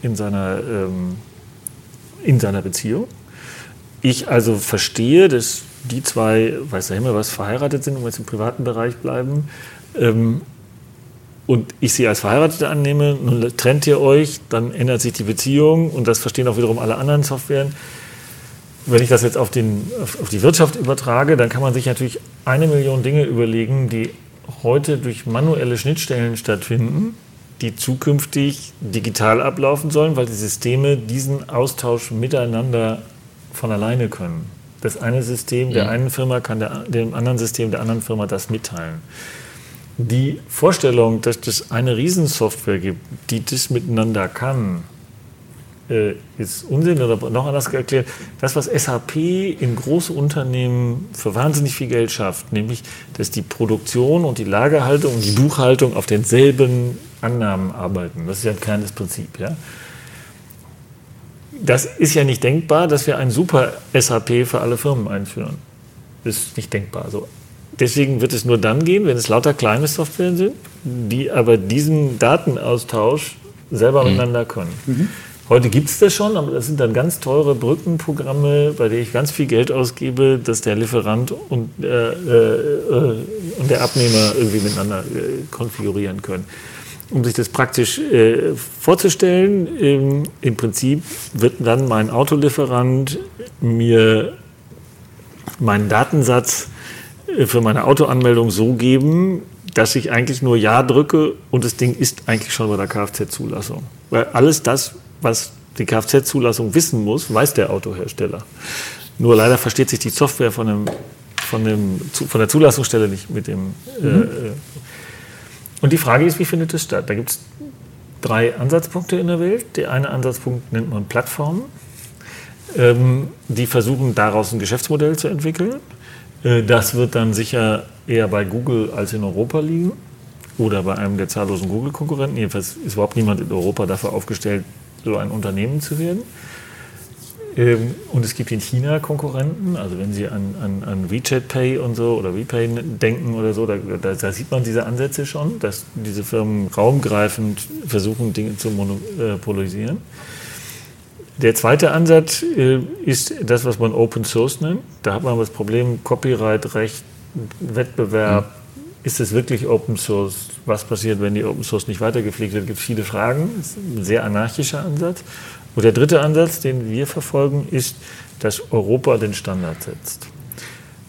in seiner, ähm, in seiner Beziehung. Ich also verstehe, dass die zwei, weiß der Himmel was, verheiratet sind und jetzt im privaten Bereich bleiben, ähm, und ich sie als Verheiratete annehme, nun trennt ihr euch, dann ändert sich die Beziehung und das verstehen auch wiederum alle anderen Softwaren. Wenn ich das jetzt auf, den, auf die Wirtschaft übertrage, dann kann man sich natürlich eine Million Dinge überlegen, die heute durch manuelle Schnittstellen stattfinden, die zukünftig digital ablaufen sollen, weil die Systeme diesen Austausch miteinander von alleine können. Das eine System der einen Firma kann der, dem anderen System der anderen Firma das mitteilen. Die Vorstellung, dass es eine Riesensoftware gibt, die das miteinander kann, äh, ist Unsinn oder noch anders erklärt. Das, was SAP in große Unternehmen für wahnsinnig viel Geld schafft, nämlich, dass die Produktion und die Lagerhaltung und die Buchhaltung auf denselben Annahmen arbeiten. Das ist ja ein kleines Prinzip. Ja? Das ist ja nicht denkbar, dass wir ein super SAP für alle Firmen einführen. Das ist nicht denkbar. Also deswegen wird es nur dann gehen, wenn es lauter kleine Software sind, die aber diesen Datenaustausch selber mhm. miteinander können. Mhm. Heute gibt es das schon, aber das sind dann ganz teure Brückenprogramme, bei denen ich ganz viel Geld ausgebe, dass der Lieferant und, äh, äh, und der Abnehmer irgendwie miteinander äh, konfigurieren können um sich das praktisch äh, vorzustellen, ähm, im Prinzip wird dann mein Autolieferant mir meinen Datensatz äh, für meine Autoanmeldung so geben, dass ich eigentlich nur Ja drücke und das Ding ist eigentlich schon bei der Kfz-Zulassung. Weil alles das, was die Kfz-Zulassung wissen muss, weiß der Autohersteller. Nur leider versteht sich die Software von, dem, von, dem, von der Zulassungsstelle nicht mit dem äh, mhm. äh, und die Frage ist, wie findet es statt? Da gibt es drei Ansatzpunkte in der Welt. Der eine Ansatzpunkt nennt man Plattformen. Ähm, die versuchen daraus ein Geschäftsmodell zu entwickeln. Äh, das wird dann sicher eher bei Google als in Europa liegen oder bei einem der zahllosen Google-Konkurrenten. Jedenfalls ist überhaupt niemand in Europa dafür aufgestellt, so ein Unternehmen zu werden. Ähm, und es gibt in China Konkurrenten, also wenn Sie an, an, an WeChat Pay und so oder WePay denken oder so, da, da, da, sieht man diese Ansätze schon, dass diese Firmen raumgreifend versuchen, Dinge zu monopolisieren. Der zweite Ansatz äh, ist das, was man Open Source nennt. Da hat man das Problem Copyright, Recht, Wettbewerb. Mhm. Ist es wirklich Open Source? Was passiert, wenn die Open Source nicht weitergepflegt wird? Es gibt viele Fragen. Das ist ein sehr anarchischer Ansatz. Und der dritte Ansatz, den wir verfolgen, ist, dass Europa den Standard setzt.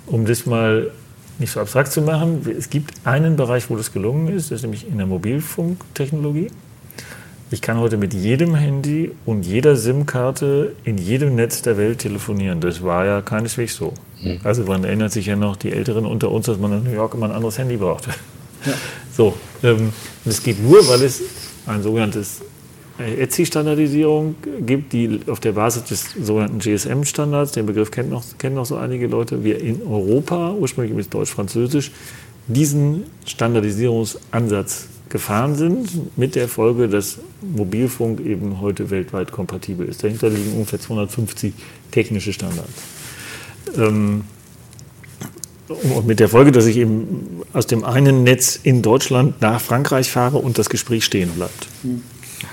Um das mal nicht so abstrakt zu machen, es gibt einen Bereich, wo das gelungen ist, das ist nämlich in der Mobilfunktechnologie. Ich kann heute mit jedem Handy und jeder SIM-Karte in jedem Netz der Welt telefonieren. Das war ja keineswegs so. Mhm. Also man erinnert sich ja noch, die Älteren unter uns, dass man in New York immer ein anderes Handy brauchte. Ja. So, ähm, das geht nur, weil es ein sogenanntes ETSI-Standardisierung gibt, die auf der Basis des sogenannten GSM-Standards, den Begriff kennen noch, kennen noch so einige Leute, wir in Europa, ursprünglich mit Deutsch-Französisch, diesen Standardisierungsansatz gefahren sind, mit der Folge, dass Mobilfunk eben heute weltweit kompatibel ist. Dahinter liegen ungefähr 250 technische Standards. Ähm, und mit der Folge, dass ich eben aus dem einen Netz in Deutschland nach Frankreich fahre und das Gespräch stehen bleibt.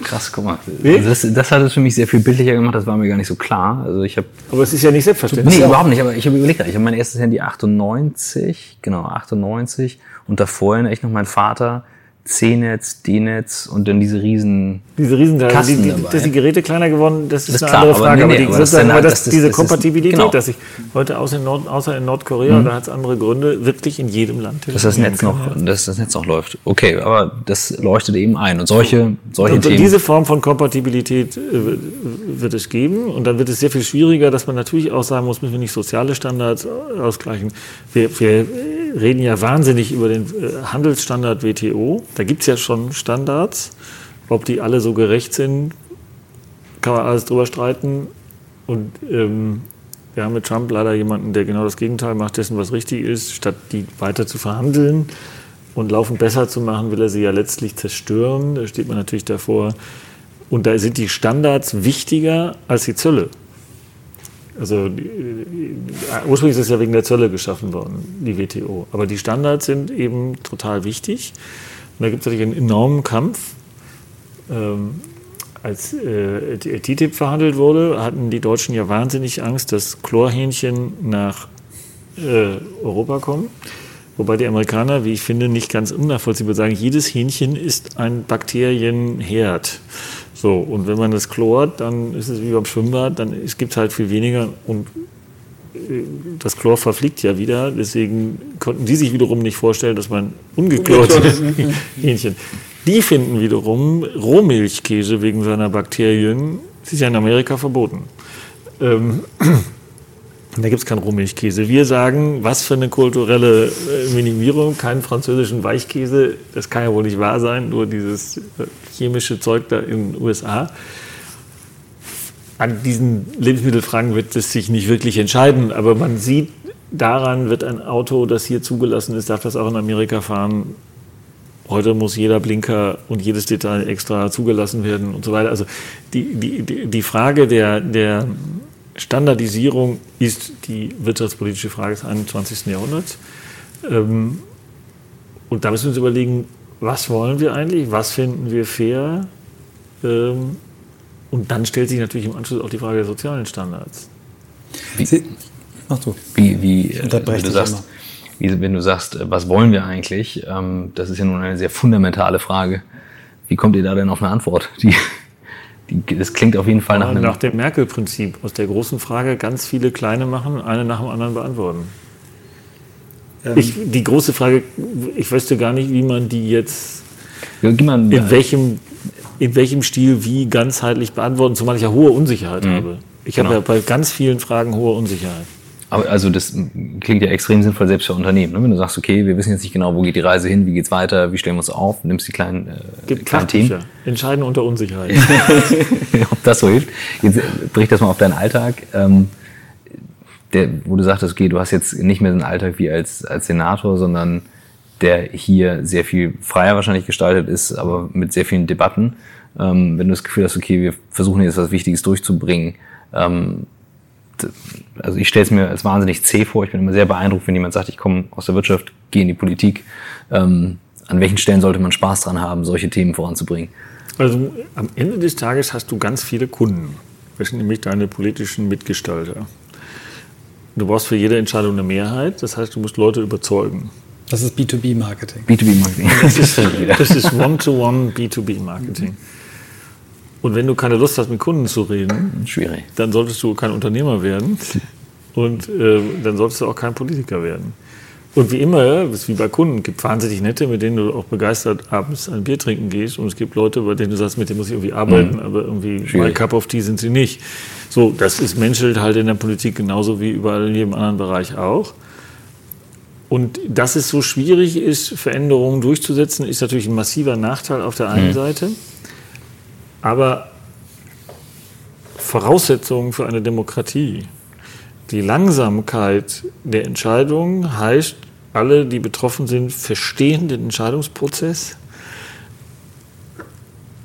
Krass, guck mal. Also das, das hat es für mich sehr viel bildlicher gemacht, das war mir gar nicht so klar. Also ich hab, aber es ist ja nicht selbstverständlich. Nee, überhaupt nicht, aber ich habe überlegt, ich habe mein erstes Handy 98, genau, 98 und davor echt noch mein Vater C-Netz, D-Netz und dann diese riesen diese riesen Kasten die, die, dabei. dass die Geräte kleiner geworden, das ist Das ist eine klar, andere aber Frage. nee, Aber, nee, die, aber das dann aber das, das- diese das ist- Kompatibilität, genau. dass ich heute außer in, Nord, außer in Nordkorea, da hat es andere Gründe, wirklich in jedem Land dass das Netz noch, dass das Netz noch läuft. Okay, aber das leuchtet eben ein. Und solche, solche Und Themen. diese Form von Kompatibilität äh, wird es geben. Und dann wird es sehr viel schwieriger, dass man natürlich auch sagen muss, müssen wir nicht soziale Standards ausgleichen. Wir, wir reden ja wahnsinnig über den äh, Handelsstandard WTO. Da gibt es ja schon Standards. Ob die alle so gerecht sind, kann man alles drüber streiten. Und ähm, wir haben mit Trump leider jemanden, der genau das Gegenteil macht dessen, was richtig ist. Statt die weiter zu verhandeln und laufend besser zu machen, will er sie ja letztlich zerstören. Da steht man natürlich davor. Und da sind die Standards wichtiger als die Zölle. Also die, die, ursprünglich ist es ja wegen der Zölle geschaffen worden, die WTO. Aber die Standards sind eben total wichtig. Und da gibt es natürlich einen enormen Kampf. Ähm, als äh, TTIP verhandelt wurde, hatten die Deutschen ja wahnsinnig Angst, dass Chlorhähnchen nach äh, Europa kommen. Wobei die Amerikaner, wie ich finde, nicht ganz unnachvollziehbar sagen, jedes Hähnchen ist ein Bakterienherd. So, und wenn man das chlort, dann ist es wie beim Schwimmbad, dann es gibt halt viel weniger und äh, das Chlor verfliegt ja wieder. Deswegen konnten die sich wiederum nicht vorstellen, dass man ungeklorte Hähnchen. Die finden wiederum Rohmilchkäse wegen seiner Bakterien, das ist ja in Amerika verboten. Ähm, da gibt es keinen Rohmilchkäse. Wir sagen, was für eine kulturelle äh, Minimierung, keinen französischen Weichkäse, das kann ja wohl nicht wahr sein, nur dieses äh, chemische Zeug da in den USA. An diesen Lebensmittelfragen wird es sich nicht wirklich entscheiden, aber man sieht, daran wird ein Auto, das hier zugelassen ist, darf das auch in Amerika fahren. Heute muss jeder Blinker und jedes Detail extra zugelassen werden und so weiter. Also die, die, die Frage der, der Standardisierung ist die wirtschaftspolitische Frage des 21. Jahrhunderts. Ähm, und da müssen wir uns überlegen, was wollen wir eigentlich, was finden wir fair? Ähm, und dann stellt sich natürlich im Anschluss auch die Frage der sozialen Standards. Sie, mach du. wie, wie, wie du sagst, wie, wenn du sagst, äh, was wollen wir eigentlich? Ähm, das ist ja nun eine sehr fundamentale Frage. Wie kommt ihr da denn auf eine Antwort? Die, die, das klingt auf jeden Fall nach nach, einem. nach dem Merkel-Prinzip aus der großen Frage ganz viele kleine machen, eine nach dem anderen beantworten. Ähm, Ich, die große Frage, ich wüsste gar nicht, wie man die jetzt Ja, gib mal, in welchem, in welchem Stil wie ganzheitlich beantworten, zumal ich ja hohe Unsicherheit habe. Ich habe Genau. ja bei ganz vielen Fragen hohe Unsicherheit. Aber also das klingt ja extrem sinnvoll, selbst für Unternehmen. Ne? Wenn du sagst, okay, wir wissen jetzt nicht genau, wo geht die Reise hin, wie geht's weiter, wie stellen wir uns auf, nimmst die kleinen, äh, Gibt kleinen. Themen. Entscheiden unter Unsicherheit. Ob das so hilft. Jetzt äh, brich das mal auf deinen Alltag. Ähm, der, wo du sagtest, okay, du hast jetzt nicht mehr den Alltag wie als, als Senator, sondern der hier sehr viel freier wahrscheinlich gestaltet ist, aber mit sehr vielen Debatten. Ähm, wenn du das Gefühl hast, okay, wir versuchen jetzt was Wichtiges durchzubringen, ähm, also ich stelle es mir als wahnsinnig zäh vor. Ich bin immer sehr beeindruckt, wenn jemand sagt, ich komme aus der Wirtschaft, gehe in die Politik. Ähm, an welchen Stellen sollte man Spaß dran haben, solche Themen voranzubringen? Also am Ende des Tages hast du ganz viele Kunden. Das sind nämlich deine politischen Mitgestalter. Du brauchst für jede Entscheidung eine Mehrheit. Das heißt, du musst Leute überzeugen. Das ist B2B-Marketing. B2B-Marketing. Das ist, das ist One-to-One B2B-Marketing. Und wenn du keine Lust hast, mit Kunden zu reden, Schwierig. dann solltest du kein Unternehmer werden und äh, dann solltest du auch kein Politiker werden. Und wie immer, ist wie bei Kunden, gibt wahnsinnig nette, mit denen du auch begeistert abends ein Bier trinken gehst. Und es gibt Leute, bei denen du sagst, mit denen muss ich irgendwie arbeiten, aber irgendwie my Schwierig. cup of tea sind sie nicht. So, das ist menschelt halt in der Politik genauso wie überall in jedem anderen Bereich auch. Und dass es so schwierig ist, Veränderungen durchzusetzen, ist natürlich ein massiver Nachteil auf der einen Seite. Aber Voraussetzungen für eine Demokratie. Die Langsamkeit der Entscheidung heißt, alle, die betroffen sind, verstehen den Entscheidungsprozess.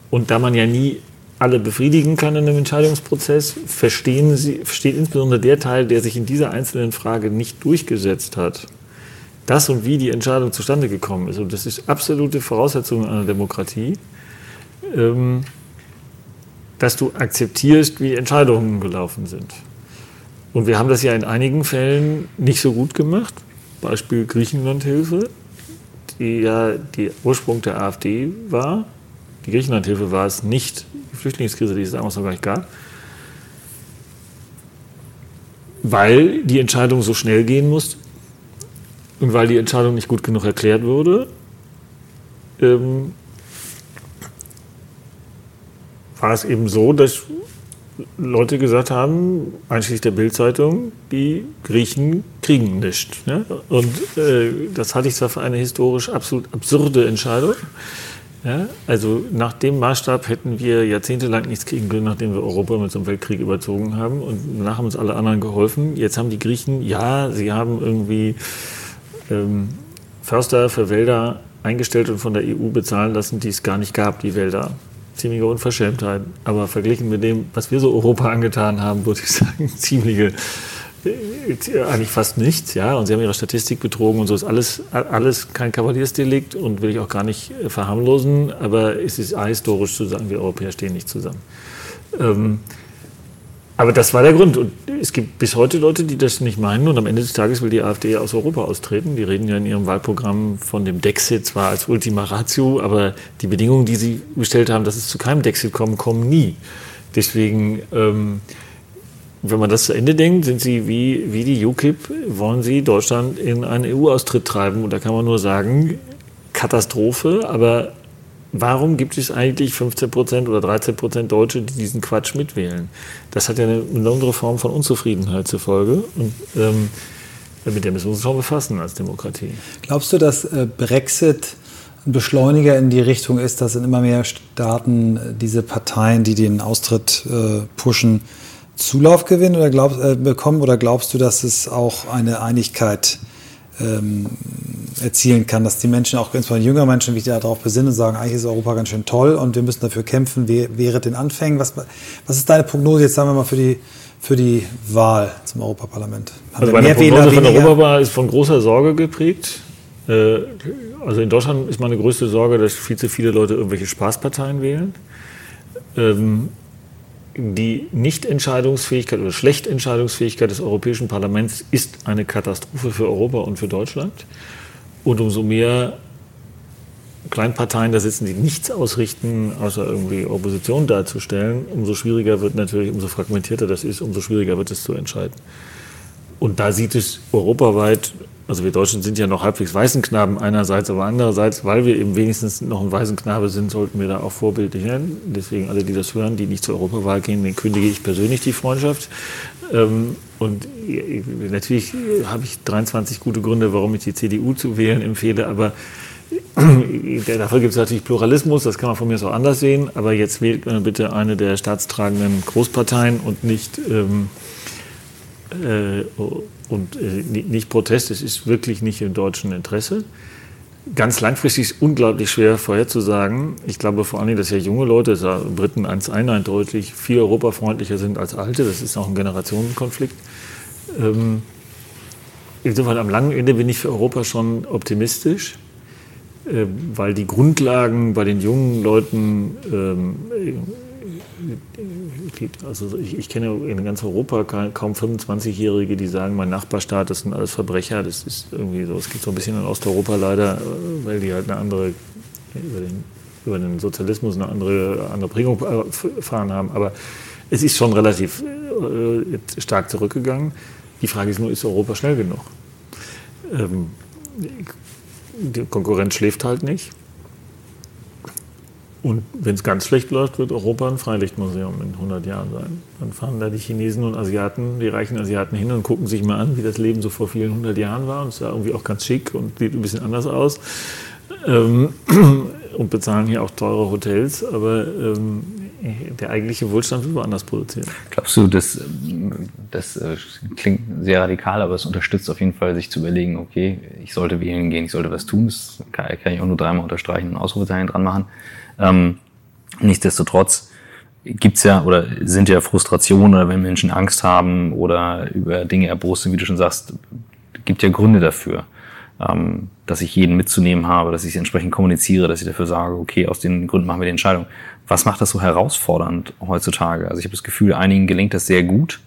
Und da man ja nie alle befriedigen kann in einem Entscheidungsprozess, verstehen Sie, versteht insbesondere der Teil, der sich in dieser einzelnen Frage nicht durchgesetzt hat, das und wie die Entscheidung zustande gekommen ist. Und das ist absolute Voraussetzung einer Demokratie. Ähm, dass du akzeptierst, wie Entscheidungen gelaufen sind. Und wir haben das ja in einigen Fällen nicht so gut gemacht. Beispiel Griechenlandhilfe, die ja der Ursprung der AfD war. Die Griechenlandhilfe war es nicht, die Flüchtlingskrise, die es damals noch gar nicht gab. Weil die Entscheidung so schnell gehen musste und weil die Entscheidung nicht gut genug erklärt wurde, ähm, war es eben so, dass Leute gesagt haben, einschließlich der Bildzeitung, die Griechen kriegen nichts. Ne? Und äh, das halte ich zwar für eine historisch absolut absurde Entscheidung. Ja? Also nach dem Maßstab hätten wir jahrzehntelang nichts kriegen können, nachdem wir Europa mit so einem Weltkrieg überzogen haben. Und danach haben uns alle anderen geholfen. Jetzt haben die Griechen, ja, sie haben irgendwie ähm, Förster für Wälder eingestellt und von der EU bezahlen lassen, die es gar nicht gab, die Wälder ziemliche Unverschämtheit. Aber verglichen mit dem, was wir so Europa angetan haben, würde ich sagen, ziemliche, äh, eigentlich fast nichts. Ja? Und sie haben ihre Statistik betrogen und so ist alles, alles kein Kavaliersdelikt und will ich auch gar nicht äh, verharmlosen. Aber es ist ahistorisch zu sagen, wir Europäer stehen nicht zusammen. Ähm, aber das war der Grund. Und es gibt bis heute Leute, die das nicht meinen. Und am Ende des Tages will die AfD aus Europa austreten. Die reden ja in ihrem Wahlprogramm von dem Dexit zwar als Ultima Ratio, aber die Bedingungen, die sie gestellt haben, dass es zu keinem Dexit kommt, kommen nie. Deswegen, ähm, wenn man das zu Ende denkt, sind sie wie, wie die UKIP, wollen sie Deutschland in einen EU-Austritt treiben. Und da kann man nur sagen, Katastrophe, aber warum gibt es eigentlich 15 Prozent oder 13 Prozent Deutsche, die diesen Quatsch mitwählen? Das hat ja eine besondere Form von Unzufriedenheit zur Folge. Und ähm, mit der müssen wir uns schon befassen als Demokratie. Glaubst du, dass äh, Brexit ein Beschleuniger in die Richtung ist, dass in immer mehr Staaten äh, diese Parteien, die den Austritt äh, pushen, Zulauf gewinnen oder glaubst, äh, bekommen? Oder glaubst du, dass es auch eine Einigkeit ähm, erzielen kann, dass die Menschen, auch insbesondere jüngere Menschen, sich darauf besinnen und sagen, eigentlich ist Europa ganz schön toll und wir müssen dafür kämpfen, wäre den Anfängen. Was, was ist deine Prognose jetzt, sagen wir mal, für die, für die Wahl zum Europaparlament? Haben also meine Prognose von der Europawahl ist von großer Sorge geprägt. Äh, also in Deutschland ist meine größte Sorge, dass viel zu viele Leute irgendwelche Spaßparteien wählen. Die Nichtentscheidungsfähigkeit oder Schlechtentscheidungsfähigkeit des Europäischen Parlaments ist eine Katastrophe für Europa und für Deutschland. Und umso mehr Kleinparteien da sitzen, die nichts ausrichten, außer irgendwie Opposition darzustellen, umso schwieriger wird natürlich, umso fragmentierter das ist, umso schwieriger wird es zu entscheiden. Und da sieht es europaweit also wir Deutschen sind ja noch halbwegs Waisenknaben einerseits, aber andererseits, weil wir eben wenigstens noch ein Waisenknabe sind, sollten wir da auch vorbildlich werden. Deswegen alle, die das hören, die nicht zur Europawahl gehen, den kündige ich persönlich die Freundschaft. Ähm, und natürlich habe ich 23 gute Gründe, warum ich die CDU zu wählen empfehle, aber dafür gibt es natürlich Pluralismus, das kann man von mir auch anders sehen, aber jetzt wählt bitte eine der staatstragenden Großparteien und nicht ähm, äh, und äh, nicht Protest, es ist wirklich nicht im deutschen Interesse. Ganz langfristig ist unglaublich schwer vorherzusagen. Ich glaube vor allem, dass ja junge Leute, das ist Briten eins eindeutig, viel europafreundlicher sind als alte. Das ist auch ein Generationenkonflikt. Ähm, insofern am langen Ende bin ich für Europa schon optimistisch, äh, weil die Grundlagen bei den jungen Leuten ähm, also ich, ich, kenne in ganz Europa kaum 25-Jährige, die sagen, mein Nachbarstaat, das sind alles Verbrecher. Das ist irgendwie so. Es gibt so ein bisschen in Osteuropa leider, äh, weil die halt eine andere, über den, über den Sozialismus eine andere, andere Prägung erfahren haben. Aber es ist schon relativ äh, stark zurückgegangen. Die Frage ist nur, ist Europa schnell genug? Ähm, die Konkurrenz schläft halt nicht. Und wenn es ganz schlecht läuft, wird Europa ein Freilichtmuseum in 100 Jahren sein. Dann fahren da die Chinesen und Asiaten, die reichen Asiaten hin und gucken sich mal an, wie das Leben so vor vielen hundert Jahren war. Und es sah irgendwie auch ganz schick und sieht ein bisschen anders aus. Ähm, und bezahlen hier auch teure Hotels. Aber ähm, der eigentliche Wohlstand wird woanders produziert. Glaubst du, das, das äh, klingt sehr radikal, aber es unterstützt auf jeden Fall, sich zu überlegen, okay, ich sollte wählen gehen, ich sollte was tun. Das kann, kann ich auch nur dreimal unterstreichen und Ausrufezeichen dran machen. Ähm, nichtsdestotrotz gibt's ja oder sind ja Frustrationen oder wenn Menschen Angst haben oder über Dinge erbost sind, wie du schon sagst, gibt ja Gründe dafür ähm, dass ich jeden mitzunehmen habe, dass ich entsprechend kommuniziere, dass ich dafür sage, okay, aus den Gründen machen wir die Entscheidung. Was macht das so herausfordernd heutzutage? Also ich habe das Gefühl, einigen gelingt das sehr gut,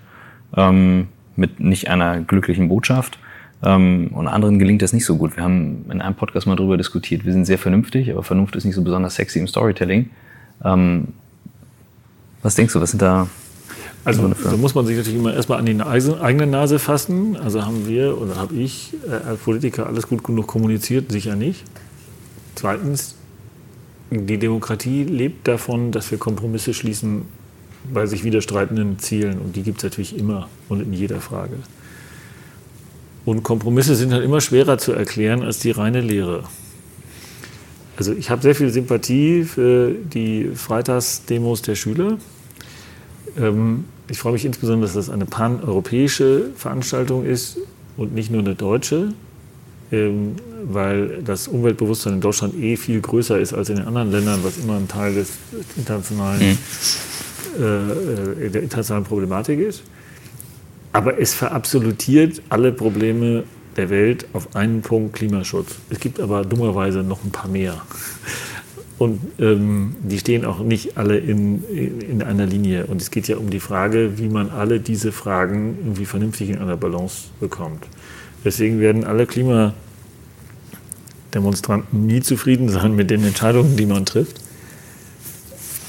ähm, mit nicht einer glücklichen Botschaft. Ähm, und anderen gelingt das nicht so gut. Wir haben in einem Podcast mal darüber diskutiert, wir sind sehr vernünftig, aber Vernunft ist nicht so besonders sexy im Storytelling. Ähm, was denkst du, was sind da also da muss man sich natürlich immer erstmal an die eigene Nase fassen. Also haben wir oder habe ich äh, als Politiker alles gut genug kommuniziert? Sicher nicht. Zweitens, die Demokratie lebt davon, dass wir Kompromisse schließen bei sich widerstreitenden Zielen. Und die gibt es natürlich immer und in jeder Frage. Und Kompromisse sind halt immer schwerer zu erklären als die reine Lehre. Also ich habe sehr viel Sympathie für die Freitagsdemos der Schüler. Ähm, ich freue mich insbesondere, dass das eine paneuropäische Veranstaltung ist und nicht nur eine deutsche, ähm, weil das Umweltbewusstsein in Deutschland eh viel größer ist als in den anderen Ländern, was immer ein Teil des internationalen, mhm. äh, der internationalen Problematik ist. Aber es verabsolutiert alle Probleme der Welt auf einen Punkt Klimaschutz. Es gibt aber dummerweise noch ein paar mehr. Und ähm, die stehen auch nicht alle in, in einer Linie. Und es geht ja um die Frage, wie man alle diese Fragen irgendwie vernünftig in einer Balance bekommt. Deswegen werden alle Klimademonstranten nie zufrieden sein mit den Entscheidungen, die man trifft,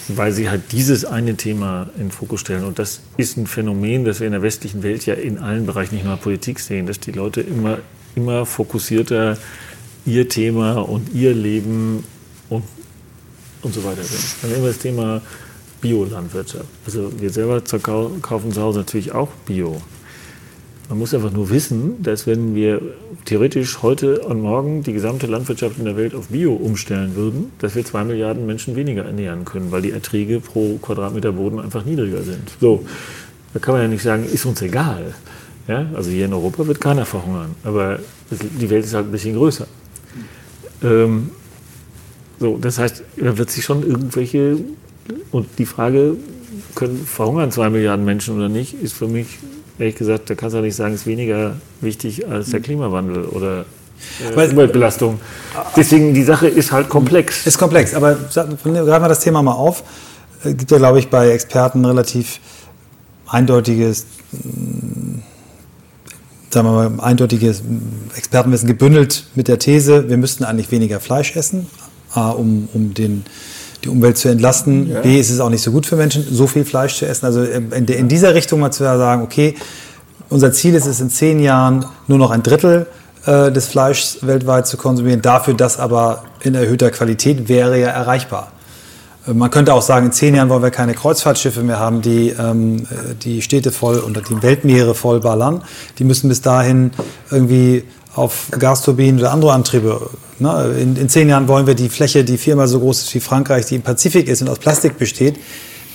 weil sie halt dieses eine Thema in den Fokus stellen. Und das ist ein Phänomen, das wir in der westlichen Welt ja in allen Bereichen, nicht nur Politik sehen, dass die Leute immer, immer fokussierter ihr Thema und ihr Leben und und so weiter sind. Dann wir das Thema Biolandwirtschaft. Also wir selber kaufen zu Hause natürlich auch Bio. Man muss einfach nur wissen, dass wenn wir theoretisch heute und morgen die gesamte Landwirtschaft in der Welt auf Bio umstellen würden, dass wir zwei Milliarden Menschen weniger ernähren können, weil die Erträge pro Quadratmeter Boden einfach niedriger sind. So, da kann man ja nicht sagen, ist uns egal. Ja? Also hier in Europa wird keiner verhungern, aber die Welt ist halt ein bisschen größer. Ähm, so, das heißt, da wird sich schon irgendwelche, und die Frage, können verhungern zwei Milliarden Menschen oder nicht, ist für mich, ehrlich gesagt, da kannst du ja nicht sagen, ist weniger wichtig als der Klimawandel oder äh, Umweltbelastung. Deswegen, die Sache ist halt komplex. Ist komplex, aber greifen wir das Thema mal auf. Es äh, gibt ja, glaube ich, bei Experten relativ eindeutiges, mm, sagen wir mal, eindeutiges Expertenwissen gebündelt mit der These, wir müssten eigentlich weniger Fleisch essen, um, um den, die Umwelt zu entlasten. Ja. B, ist es auch nicht so gut für Menschen, so viel Fleisch zu essen. Also in, in dieser Richtung mal zu sagen, okay, unser Ziel ist es in zehn Jahren nur noch ein Drittel äh, des Fleischs weltweit zu konsumieren. Dafür das aber in erhöhter Qualität wäre ja erreichbar. Äh, man könnte auch sagen, in zehn Jahren wollen wir keine Kreuzfahrtschiffe mehr haben, die ähm, die Städte voll und die Weltmeere voll ballern. Die müssen bis dahin irgendwie auf Gasturbinen oder andere Antriebe. Ne? In, in, zehn Jahren wollen wir die Fläche, die viermal so groß ist wie Frankreich, die im Pazifik ist und aus Plastik besteht.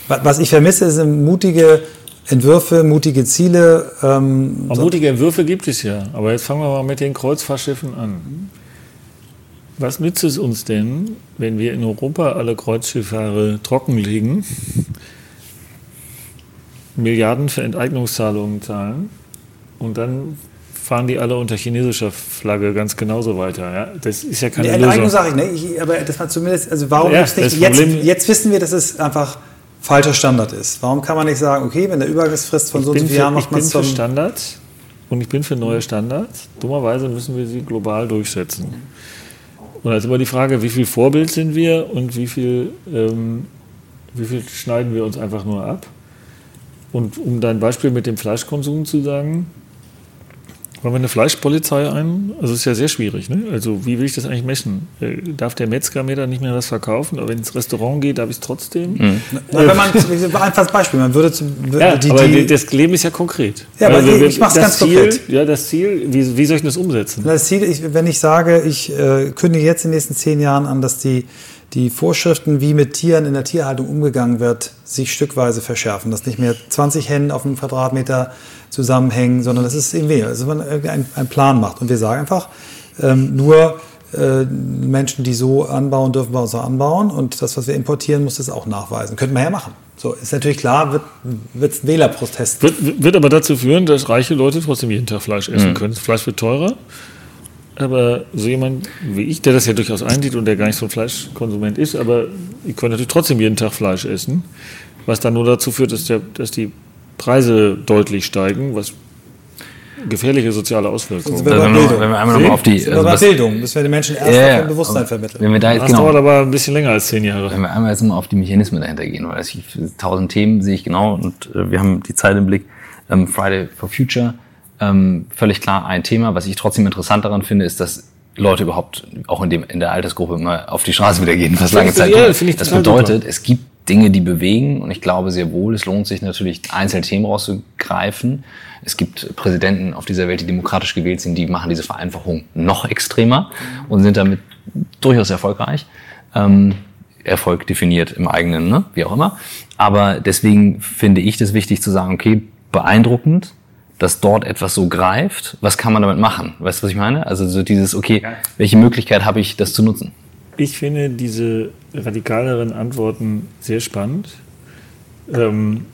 Was ich vermisse, sind mutige Entwürfe, mutige Ziele. Ähm, mutige Entwürfe gibt es ja. Aber jetzt fangen wir mal mit den Kreuzfahrtschiffen an. Was nützt es uns denn, wenn wir in Europa alle Kreuzschifffahrer trockenlegen, Milliarden für Enteignungszahlungen zahlen und dann fahren die alle unter chinesischer Flagge ganz genauso weiter. Ja? Das ist ja keine nee, Lösung. Sage ich, ne? Ich, aber das war zumindest, also warum ja, nicht, jetzt, jetzt wissen wir, dass es einfach falscher Standard ist. Warum kann man nicht sagen, okay, wenn der Übergangsfrist von ich so und so vielen Jahren macht man es. Ich bin für Standards und ich bin für neue Standards. Dummerweise müssen wir sie global durchsetzen. Und jetzt immer die Frage, wie viel Vorbild sind wir und wie viel, ähm, wie viel schneiden wir uns einfach nur ab? Und um dein Beispiel mit dem Fleischkonsum zu sagen, wollen wir eine Fleischpolizei ein? Also es ist ja sehr schwierig. Ne? Also wie will ich das eigentlich messen? Äh, darf der Metzger mir dann nicht mehr was verkaufen? Aber wenn ins Restaurant geht, darf ich es trotzdem? Mhm. Na, wenn man, einfaches Beispiel, man würde... Zum, ja, die, aber die, das Leben ist ja konkret. Ja, aber also, ich, ich mache es ganz Ziel, konkret. Ja, das Ziel, wie, wie soll ich das umsetzen? Das Ziel, ich, wenn ich sage, ich äh, kündige jetzt in den nächsten zehn Jahren an, dass die die Vorschriften, wie mit Tieren in der Tierhaltung umgegangen wird, sich stückweise verschärfen. Dass nicht mehr 20 Hennen auf einem Quadratmeter zusammenhängen, sondern dass es eben weniger, dass man einen, einen Plan macht. Und wir sagen einfach, ähm, nur äh, Menschen, die so anbauen, dürfen bei uns auch anbauen. Und das, was wir importieren, muss das auch nachweisen. Könnten wir ja machen. So, ist natürlich klar, wird es Wählerprotest. Wird, wird aber dazu führen, dass reiche Leute trotzdem jeden Tag Fleisch essen mhm. können. Das Fleisch wird teurer. Aber so jemand wie ich, der das ja durchaus einsieht und der gar nicht so ein Fleischkonsument ist, aber ich könnte natürlich trotzdem jeden Tag Fleisch essen, was dann nur dazu führt, dass, der, dass die Preise deutlich steigen, was gefährliche soziale Auswirkungen. Also wenn, wir, wenn wir einmal nochmal auf die also was, Bildung, dass wir den Menschen erst ja, auf Bewusstsein vermitteln. Wenn wir da jetzt, das genau, dauert aber ein bisschen länger als zehn Jahre. Wenn wir einmal jetzt mal auf die Mechanismen dahinter gehen, weil es tausend Themen sehe ich genau und äh, wir haben die Zeit im Blick. Ähm, Friday for Future ähm, völlig klar ein Thema. Was ich trotzdem interessant daran finde, ist, dass Leute überhaupt auch in, dem, in der Altersgruppe immer auf die Straße wieder gehen, was lange Zeit ja, Das bedeutet, super. es gibt Dinge, die bewegen und ich glaube sehr wohl, es lohnt sich natürlich, einzelne Themen rauszugreifen. Es gibt Präsidenten auf dieser Welt, die demokratisch gewählt sind, die machen diese Vereinfachung noch extremer und sind damit durchaus erfolgreich. Ähm, Erfolg definiert im eigenen, ne? wie auch immer. Aber deswegen finde ich das wichtig zu sagen, okay, beeindruckend, dass dort etwas so greift, was kann man damit machen? Weißt du, was ich meine? Also so dieses, okay, welche Möglichkeit habe ich, das zu nutzen? Ich finde diese radikaleren Antworten sehr spannend. Ähm,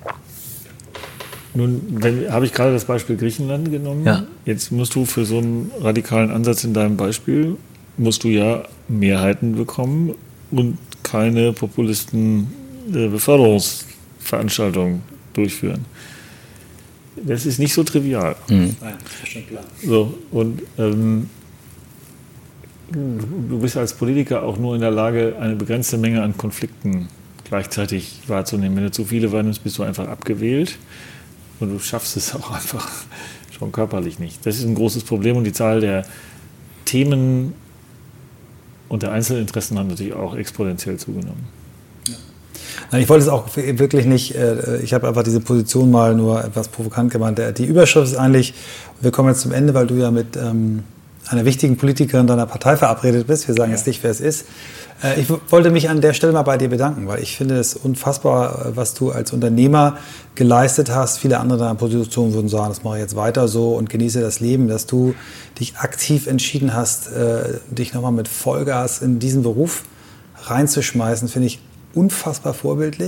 nun habe ich gerade das Beispiel Griechenland genommen. Ja. Jetzt musst du für so einen radikalen Ansatz in deinem Beispiel, musst du ja Mehrheiten bekommen und keine Populisten äh, Beförderungsveranstaltungen durchführen das ist nicht so trivial. Mhm. Nein, das ist schon klar. So, und ähm, du bist als Politiker auch nur in der Lage, eine begrenzte Menge an Konflikten gleichzeitig wahrzunehmen. Wenn du zu viele wahrnimmst, bist du einfach abgewählt und du schaffst es auch einfach schon körperlich nicht. Das ist ein großes Problem und die Zahl der Themen und der Einzelinteressen haben natürlich auch exponentiell zugenommen. Nein, ich wollte es auch wirklich nicht, äh, ich habe einfach diese Position mal nur etwas provokant gemeint. Die Überschrift ist eigentlich, wir kommen jetzt zum Ende, weil du ja mit ähm, einer wichtigen Politikerin deiner Partei verabredet bist. Wir sagen ja. jetzt nicht, wer es ist. Äh, ich wollte mich an der Stelle mal bei dir bedanken, weil ich finde es unfassbar, äh, was du als Unternehmer geleistet hast. Viele andere deiner Position würden sagen, das mache ich jetzt weiter so und genieße das Leben, dass du dich aktiv entschieden hast, dich nochmal mit Vollgas in diesen Beruf reinzuschmeißen, finde ich unfassbar vorbildlich